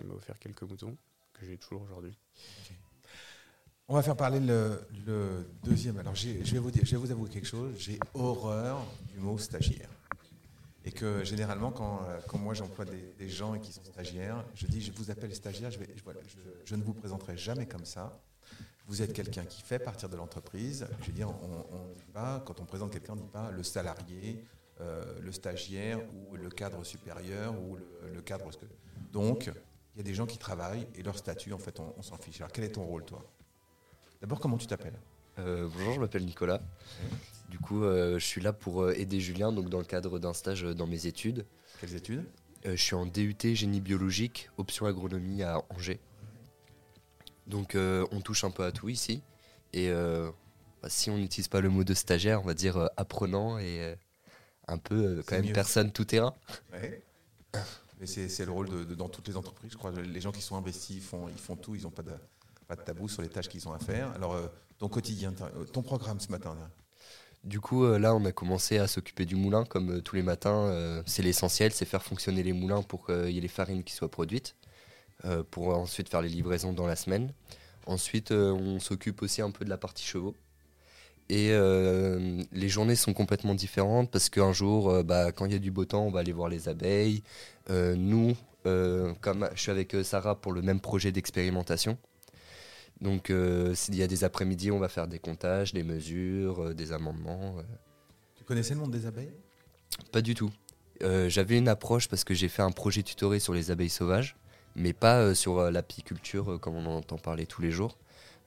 il m'a offert quelques moutons que j'ai toujours aujourd'hui. On va faire parler le, deuxième. Alors, je vais, vous dire, je vais vous avouer quelque chose. J'ai horreur du mot stagiaire. Et que généralement, quand, moi j'emploie des, gens et qui sont stagiaires, je dis je vous appelle stagiaire, je, ne vous présenterai jamais comme ça. Vous êtes quelqu'un qui fait partir de l'entreprise. Je veux dire, on dit pas, quand on présente quelqu'un, on ne dit pas le salarié, euh, le stagiaire ou le cadre supérieur ou le, le cadre. Donc, il y a des gens qui travaillent et leur statut, en fait, on, on s'en fiche. Alors, quel est ton rôle, toi? D'abord, comment tu t'appelles? Euh, bonjour, je m'appelle Nicolas. Du coup, euh, je suis là pour euh, aider Julien donc dans le cadre d'un stage dans mes études. Quelles études? Euh, je suis en DUT génie biologique, option agronomie à Angers. Donc, on touche un peu à tout ici. Et bah, si on n'utilise pas le mot de stagiaire, on va dire apprenant et un peu quand même mieux. personne tout terrain. Ouais. C'est le rôle dans toutes les entreprises, je crois. Les gens qui sont investis, ils font, ils font tout, ils n'ont pas de, tabou sur les tâches qu'ils ont à faire. Alors, euh, ton quotidien, euh, ton programme ce matin, Du coup, euh, là, on a commencé à s'occuper du moulin, comme tous les matins. c'est l'essentiel, c'est faire fonctionner les moulins pour qu'il y ait les farines qui soient produites, pour ensuite faire les livraisons dans la semaine. Ensuite, on s'occupe aussi un peu de la partie chevaux. Et euh, les journées sont complètement différentes parce qu'un jour, euh, bah, quand il y a du beau temps, on va aller voir les abeilles. Euh, nous, comme je suis avec Sarah pour le même projet d'expérimentation, donc s'il y a des après-midi, on va faire des comptages, des mesures, des amendements. Tu connaissais le monde des abeilles? Pas du tout. J'avais une approche parce que j'ai fait un projet tutoré sur les abeilles sauvages, mais pas sur l'apiculture comme on en entend parler tous les jours.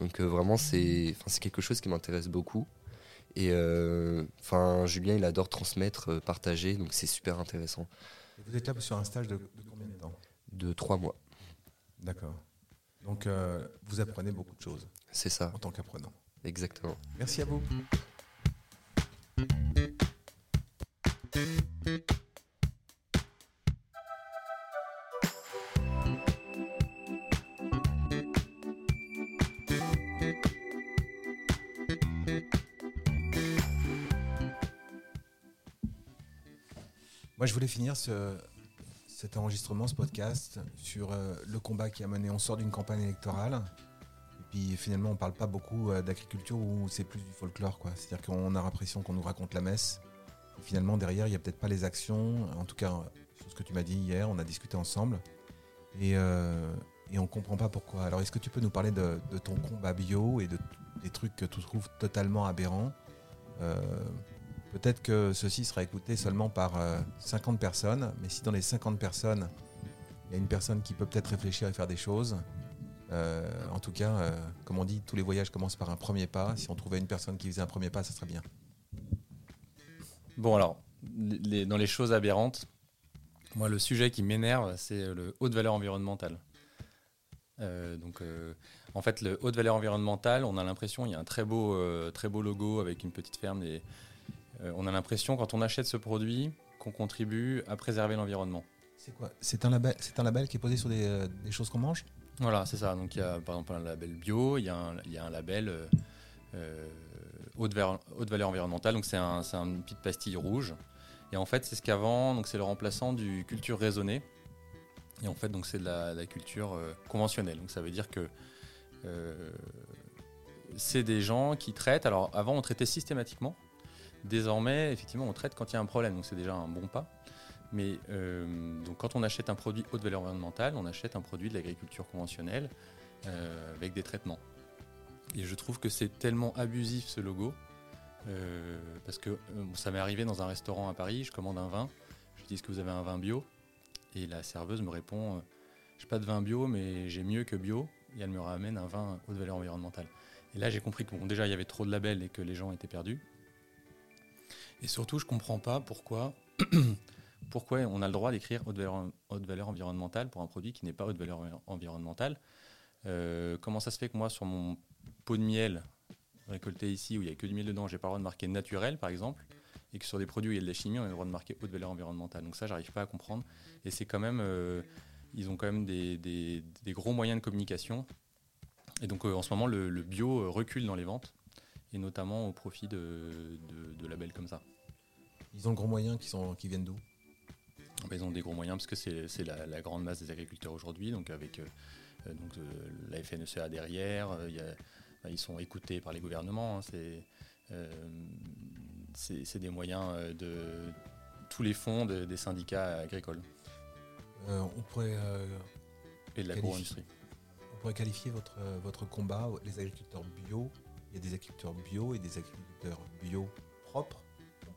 Donc euh, vraiment, c'est quelque chose qui m'intéresse beaucoup. Et euh, enfin, Julien, il adore transmettre, euh, partager, donc c'est super intéressant. Et Vous êtes là sur un stage de, de combien de temps? De trois mois, D'accord. Donc, euh, vous apprenez beaucoup de choses c'est ça, en tant qu'apprenant. exactement. Merci à vous. Moi, je voulais finir ce, cet enregistrement, ce podcast, sur euh, le combat qui a mené. On sort d'une campagne électorale. Et puis finalement, on parle pas beaucoup euh, d'agriculture où c'est plus du folklore. quoi. C'est-à-dire qu'on a l'impression qu'on nous raconte la messe. Finalement, derrière, il n'y a peut-être pas les actions. En tout cas, sur ce que tu m'as dit hier, on a discuté ensemble. Et, euh, on comprend pas pourquoi. Alors, est-ce que tu peux nous parler de, de ton combat bio et de des trucs que tu trouves totalement aberrants Peut-être que ceci sera écouté seulement par euh, 50 personnes, mais si dans les 50 personnes, il y a une personne qui peut peut-être réfléchir et faire des choses, euh, en tout cas, euh, comme on dit, tous les voyages commencent par un premier pas. Si on trouvait une personne qui faisait un premier pas, ça serait bien. Bon, alors, dans les choses aberrantes, moi, le sujet qui m'énerve, c'est le haute valeur environnementale. Euh, donc, euh, en fait, le haute valeur environnementale, on a l'impression, il y a un très beau, euh, très beau logo avec une petite ferme. Et, euh, on a l'impression, quand on achète ce produit, qu'on contribue à préserver l'environnement. C'est quoi? C'est un label, c'est un label qui est posé sur des, euh, des choses qu'on mange? Voilà, c'est ça. Donc il y a par exemple un label bio, il y a un, il y a un label euh, haute, valeur, haute valeur environnementale. Donc c'est un, une petite pastille rouge. Et en fait, c'est ce qu'avant, donc c'est le remplaçant du culture raisonnée. Et en fait, donc c'est de la, la culture conventionnelle. Donc ça veut dire que c'est des gens qui traitent. Alors avant, on traitait systématiquement. Désormais, effectivement, on traite quand il y a un problème. Donc c'est déjà un bon pas. Mais euh, quand on achète un produit haute valeur environnementale, on achète un produit de l'agriculture conventionnelle euh, avec des traitements. Et je trouve que c'est tellement abusif ce logo, euh, parce que ça m'est arrivé dans un restaurant à Paris, je commande un vin, je dis que vous avez un vin bio? Et la serveuse me répond, j'ai pas de vin bio, mais j'ai mieux que bio, et elle me ramène un vin haute valeur environnementale. Et là j'ai compris que déjà il y avait trop de labels et que les gens étaient perdus. Et surtout je comprends pas pourquoi pourquoi on a le droit d'écrire haute valeur, environnementale pour un produit qui n'est pas haute valeur environnementale. Euh, comment ça se fait que moi, sur mon pot de miel récolté ici, où il n'y a que du miel dedans, j'ai pas le droit de marquer naturel, par exemple, et que sur des produits où il y a de la chimie, on a le droit de marquer haute valeur environnementale. Donc ça, j'arrive pas à comprendre. Et c'est quand même, euh, ils ont quand même des, gros moyens de communication. Et donc euh, en ce moment, le, bio recule dans les ventes, et notamment au profit de labels comme ça. Ils ont le gros moyen qui, sont, qui viennent d'où? Ben, ils ont des gros moyens parce que c'est la, la grande masse des agriculteurs aujourd'hui, donc avec euh, euh, donc, euh, la FNSEA derrière, euh, il y a- ben, ils sont écoutés par les gouvernements. hein, c'est des moyens de tous les fonds de- des syndicats agricoles on, pourrait, et de l'agro-industrie. on pourrait qualifier votre, votre combat, les agriculteurs bio. Il y a des agriculteurs bio et des agriculteurs bio propres,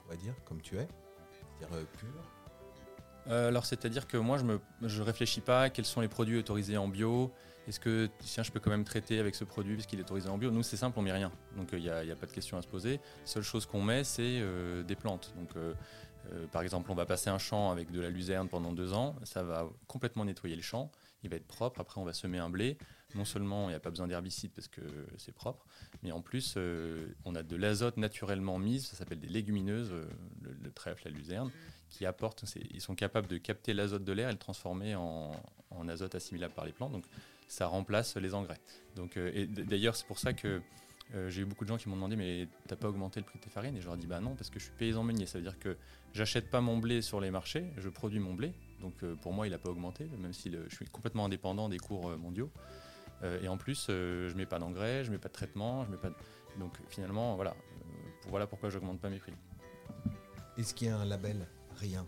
on pourrait dire, comme tu es, c'est-à-dire euh, purs. Euh, alors, c'est-à-dire que moi, je ne je réfléchis pas à quels sont les produits autorisés en bio. Est-ce que tiens, je peux quand même traiter avec ce produit parce qu'il est autorisé en bio? Nous, c'est simple, on met rien. Donc, il n'y a, a pas de question à se poser. La seule chose qu'on met, c'est euh, des plantes. Donc, euh, euh, par exemple, on va passer un champ avec de la luzerne pendant deux ans. Ça va complètement nettoyer le champ. Il va être propre. Après, on va semer un blé. Non seulement il n'y a pas besoin d'herbicide parce que c'est propre, mais en plus, euh, on a de l'azote naturellement mis. Ça s'appelle des légumineuses, euh, le, le trèfle, la luzerne qui apportent, ils sont capables de capter l'azote de l'air et le transformer en, en azote assimilable par les plantes. Donc ça remplace les engrais. Donc, euh, et d'ailleurs, c'est pour ça que j'ai eu beaucoup de gens qui m'ont demandé mais t'as pas augmenté le prix de tes farines? Et je leur ai dit bah non parce que je suis paysan meunier. Ça veut dire que j'achète pas mon blé sur les marchés, je produis mon blé. Donc pour moi il n'a pas augmenté, même si le- je suis complètement indépendant des cours mondiaux. Euh, et en plus euh, je mets pas d'engrais, je mets pas de traitement, je mets pas de... Donc finalement voilà, euh, voilà pourquoi j'augmente pas mes prix. Est-ce qu'il y a un label Rien?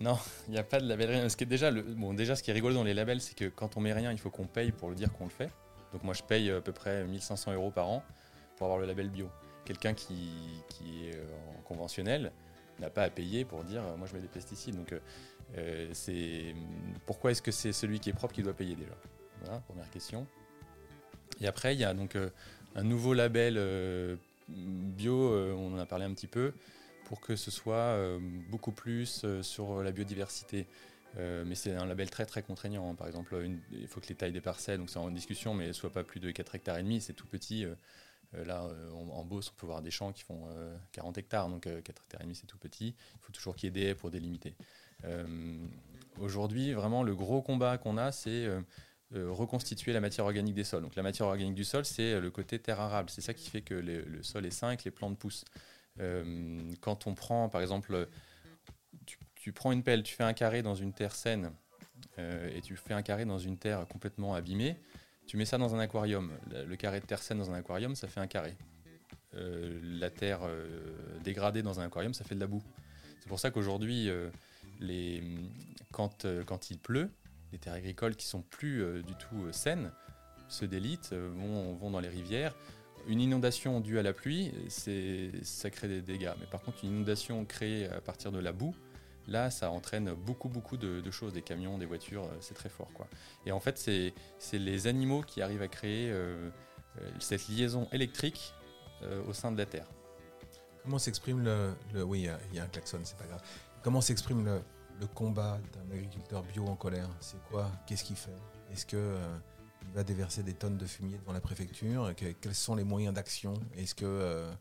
Non, il n'y a pas de label rien. Ce qui est déjà, le, bon, déjà, ce qui est rigolo dans les labels, c'est que quand on met rien, il faut qu'on paye pour le dire qu'on le fait. Donc moi, je paye à peu près 1500 euros par an pour avoir le label bio. Quelqu'un qui, qui est en conventionnel n'a pas à payer pour dire moi je mets des pesticides. Donc euh, c'est pourquoi est-ce que c'est celui qui est propre qui doit payer déjà? Voilà, première question. Et après, il y a donc euh, un nouveau label euh, bio, euh, on en a parlé un petit peu pour que ce soit beaucoup plus sur la biodiversité. Mais c'est un label très très contraignant. Par exemple, il faut que les tailles des parcelles, donc c'est en discussion, mais ne soient pas plus de 4 hectares et demi, c'est tout petit. Là, en, Beauce, on peut voir des champs qui font euh, 40 hectares, donc euh, 4 hectares et demi, c'est tout petit. Il faut toujours qu'il y ait des haies pour délimiter. Aujourd'hui, vraiment, le gros combat qu'on a, c'est reconstituer la matière organique des sols. Donc la matière organique du sol, c'est euh, le côté terre arable. C'est ça qui fait que le, sol est sain et que les plantes poussent. Euh, quand on prend, par exemple, tu, prends une pelle, tu fais un carré dans une terre saine euh, et tu fais un carré dans une terre complètement abîmée, tu mets ça dans un aquarium. Le, carré de terre saine dans un aquarium, ça fait un carré. Euh, la terre euh, dégradée dans un aquarium, ça fait de la boue. C'est pour ça qu'aujourd'hui, euh, les- quand, euh, quand il pleut, les terres agricoles qui sont plus euh, du tout euh, saines se délitent, euh, vont, dans les rivières. Une inondation due à la pluie, ça crée des dégâts. Mais par contre, une inondation créée à partir de la boue, là, ça entraîne beaucoup, beaucoup de, choses. Des camions, des voitures, c'est très fort. Quoi. Et en fait, c'est, les animaux qui arrivent à créer cette liaison électrique au sein de la Terre. Comment s'exprime le, Oui, il y y, a un klaxon, c'est pas grave. Comment s'exprime le, le combat d'un agriculteur bio en colère C'est quoi? Qu'est-ce qu'il fait? Est-ce que euh, il va déverser des tonnes de fumier devant la préfecture? Que- Quels sont les moyens d'action? Est-ce que euh,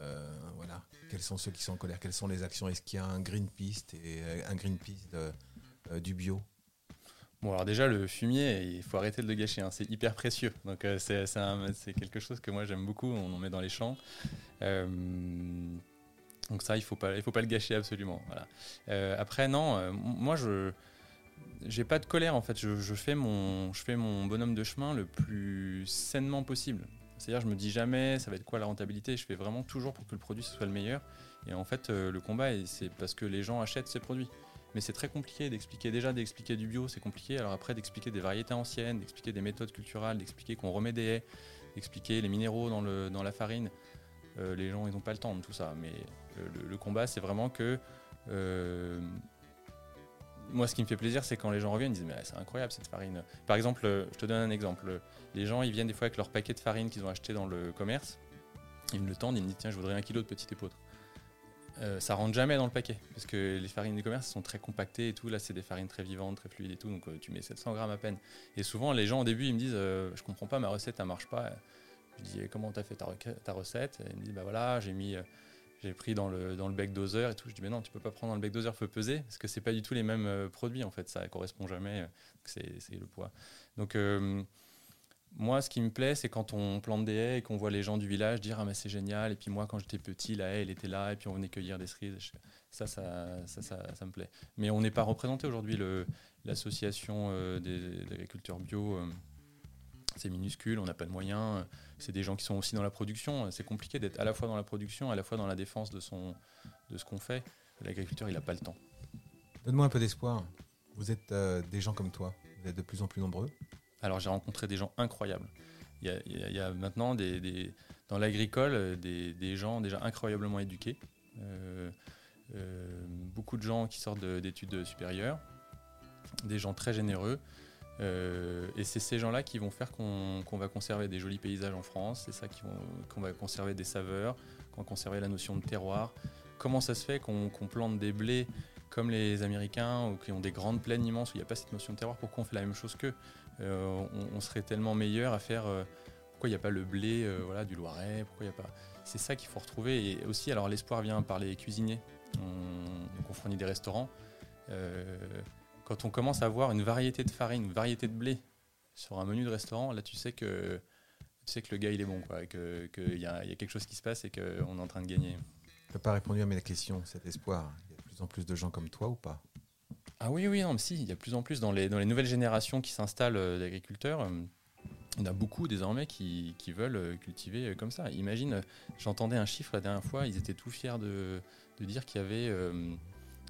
euh, voilà Quels sont ceux qui sont en colère? Quelles sont les actions? Est-ce qu'il y a un Greenpeace et euh, un Greenpeace du bio? Bon, alors déjà, le fumier, il faut arrêter de le gâcher. hein. C'est hyper précieux. Donc, euh, c'est quelque chose que moi j'aime beaucoup. On en met dans les champs. Donc ça, il faut pas, faut pas le gâcher absolument. Voilà. Euh, après, non, euh, moi je, j'ai pas de colère en fait. Je, je fais mon, je fais mon bonhomme de chemin le plus sainement possible. C'est-à-dire, je me dis jamais, ça va être quoi la rentabilité. Je fais vraiment toujours pour que le produit soit le meilleur. Et en fait, euh, le combat, c'est parce que les gens achètent ces produits. Mais c'est très compliqué d'expliquer déjà d'expliquer du bio, c'est compliqué. Alors après d'expliquer des variétés anciennes, d'expliquer des méthodes culturelles, d'expliquer qu'on remet des haies, d'expliquer les minéraux dans, le, dans la farine. Les gens ils n'ont pas le temps de tout ça. Mais le, combat c'est vraiment que euh, moi ce qui me fait plaisir c'est quand les gens reviennent ils disent mais c'est incroyable cette farine. Par exemple, euh, je te donne un exemple. Les gens ils viennent des fois avec leur paquet de farine qu'ils ont acheté dans le commerce. Ils me le tendent, ils me disent tiens je voudrais un kilo de petite épeautre. Euh, ça rentre jamais dans le paquet parce que les farines du commerce sont très compactées et tout. Là, c'est des farines très vivantes, très fluides et tout. Donc, tu mets 700 grammes à peine. Et souvent, les gens au début, ils me disent euh, Je comprends pas, ma recette, elle marche pas. Je dis Comment t'as fait ta recette? Et Ils me disent Bah voilà, j'ai mis. J'ai pris dans le, dans le bec et tout. Je dis, mais non, tu peux pas prendre dans le bec doseur, faut peser, parce que c'est pas du tout les mêmes euh, produits, en fait, ça correspond jamais, euh, c'est le poids. Donc, euh, moi, ce qui me plaît, c'est quand on plante des haies et qu'on voit les gens du village dire, ah, mais c'est génial, et puis moi, quand j'étais petit, la haie, elle était là, et puis on venait cueillir des cerises. Ça, ça, ça, ça, me plaît. Mais on n'est pas représenté aujourd'hui, l'association des, agriculteurs bio. C'est minuscule, on n'a pas de moyens. C'est des gens qui sont aussi dans la production. C'est compliqué d'être à la fois dans la production, à la fois dans la défense de, son, de ce qu'on fait. L'agriculteur, il n'a pas le temps. Donne-moi un peu d'espoir. Vous êtes euh, des gens comme toi. Vous êtes de plus en plus nombreux. Alors j'ai rencontré des gens incroyables. Il y a, il y maintenant des, des- dans l'agricole des, des gens déjà incroyablement éduqués. Euh, euh, beaucoup de gens qui sortent de- d'études supérieures, des gens très généreux. Euh, et c'est ces gens-là qui vont faire qu'on va conserver des jolis paysages en France, c'est ça qu'on va conserver des saveurs, qu'on va conserver la notion de terroir. Comment ça se fait qu'on plante des blés comme les Américains ou qui ont des grandes plaines immenses où il n'y a pas cette notion de terroir? Pourquoi on fait la même chose qu'eux? Euh, on, serait tellement meilleur à faire. euh, pourquoi il n'y a pas le blé voilà, du Loiret? Pourquoi il a pas? C'est ça qu'il faut retrouver. Et aussi, alors l'espoir vient par les cuisiniers. On, donc on fournit des restaurants. Quand on commence à avoir une variété de farine, une variété de blé sur un menu de restaurant, là tu sais que tu sais que le gars il est bon, quoi, qu'il y, a, y a quelque chose qui se passe et qu'on est en train de gagner. Tu n'as pas répondu à mes questions, cet espoir. Il y a de plus en plus de gens comme toi ou pas? Ah oui, oui, non, mais si, il y a de plus en plus dans les, dans les nouvelles générations qui s'installent euh, d'agriculteurs. euh, Il y en a beaucoup désormais qui, qui veulent euh, cultiver comme ça. Imagine, j'entendais un chiffre la dernière fois, ils étaient tout fiers de, de dire qu'il y avait, euh,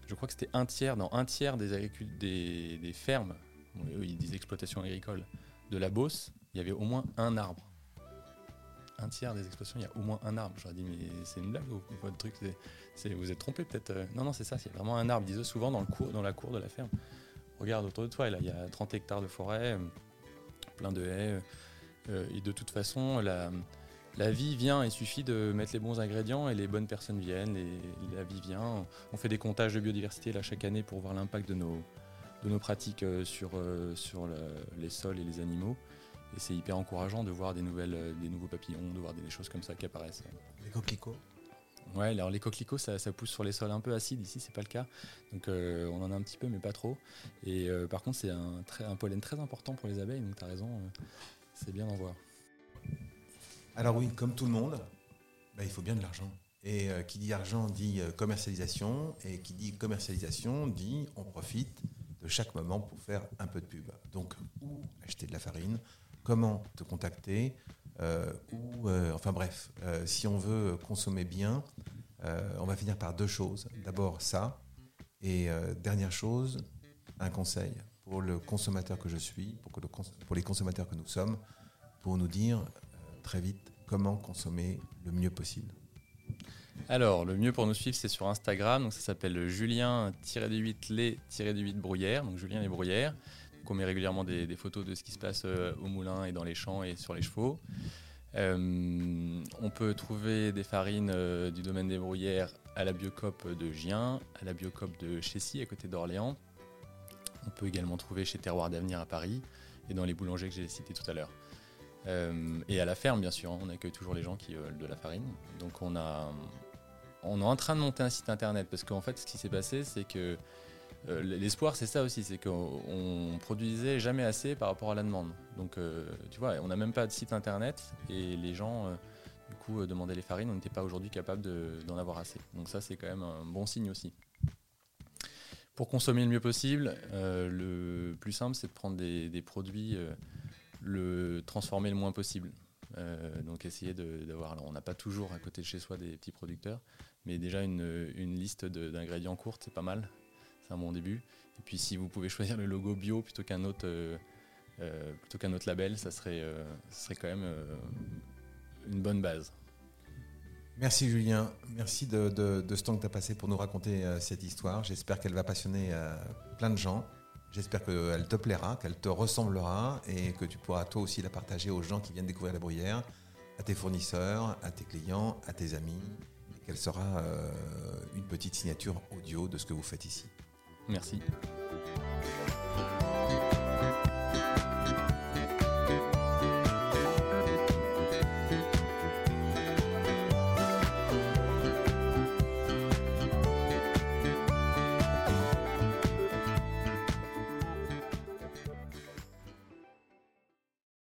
je crois que c'était un tiers, dans un tiers des, des, des fermes, bon, eux, ils disent exploitation agricole, de la Beauce, il y avait au moins un arbre. Un tiers des exploitations, il y a au moins un arbre. J'aurais dit, mais c'est une blague ou le truc Vous êtes trompé peut-être euh. Non, non, c'est ça, c'est vraiment un arbre. Ils disent souvent dans, le cour, dans la cour de la ferme. Regarde autour de toi, il y a 30 hectares de forêt, plein de haies. euh, et de toute façon, la, la vie vient, il suffit de mettre les bons ingrédients et les bonnes personnes viennent. Et la vie vient. On fait des comptages de biodiversité là, chaque année pour voir l'impact de nos, de nos pratiques euh, sur, euh, sur le- les sols et les animaux. Et c'est hyper encourageant de voir des, nouvelles, euh, des nouveaux papillons, de voir des, des choses comme ça qui apparaissent. Les coquelicots Ouais, alors les coquelicots, ça, ça pousse sur les sols un peu acides. Ici, c'est pas le cas. Donc, euh, on en a un petit peu, mais pas trop. Et euh, par contre, c'est un, pollen très important pour les abeilles. Donc, tu as raison. euh, c'est bien d'en voir. Alors oui, comme tout le monde, bah, il faut bien de l'argent. Et euh, qui dit argent dit euh, commercialisation, et qui dit commercialisation dit on profite de chaque moment pour faire un peu de pub. Donc, où acheter de la farine, comment te contacter, euh, ou, enfin bref, si on veut consommer bien, on va finir par deux choses. D'abord ça, et dernière chose, un conseil pour le consommateur que je suis, pour, les consommateurs que nous sommes, pour nous dire très vite comment consommer le mieux possible. Alors, le mieux pour nous suivre, c'est sur Instagram. Donc, ça s'appelle Julien-8 les-8 brouillères. Donc, Julien les brouillères. On met régulièrement des, photos de ce qui se passe euh, au moulin et dans les champs et sur les chevaux. Euh, on peut trouver des farines euh, du domaine des bruyères à la Biocop de Gien, à la Biocop de Chessy, à côté d'Orléans. On peut également trouver chez Terroir d'Avenir à Paris et dans les boulangers que j'ai cités tout à l'heure. Euh, et à la ferme, bien sûr, hein, on accueille toujours les gens qui veulent de la farine. Donc on a, on est en train de monter un site internet parce qu'en fait, ce qui s'est passé, c'est que euh, l'espoir, c'est ça aussi, c'est qu'on on produisait jamais assez par rapport à la demande. Donc, euh, tu vois, on n'a même pas de site internet et les gens, du coup, demandaient les farines. On n'était pas aujourd'hui capable de- d'en avoir assez. Donc ça, c'est quand même un bon signe aussi. Pour consommer le mieux possible, le plus simple, c'est de prendre des, produits, le transformer le moins possible. Euh, donc essayer d'avoir, on n'a pas toujours à côté de chez soi des petits producteurs, mais déjà une, liste d'ingrédients courte, c'est pas mal. C'est un bon début. Et puis si vous pouvez choisir le logo bio plutôt qu'un autre, euh, euh, label, ça serait, ça serait quand même une bonne base. Merci Julien, merci de, de- ce temps que tu as passé pour nous raconter cette histoire. J'espère qu'elle va passionner plein de gens. J'espère qu'elle te plaira, qu'elle te ressemblera et que tu pourras toi aussi la partager aux gens qui viennent découvrir la bruyère, à tes fournisseurs, à tes clients, à tes amis, et qu'elle sera euh, une petite signature audio de ce que vous faites ici. Merci.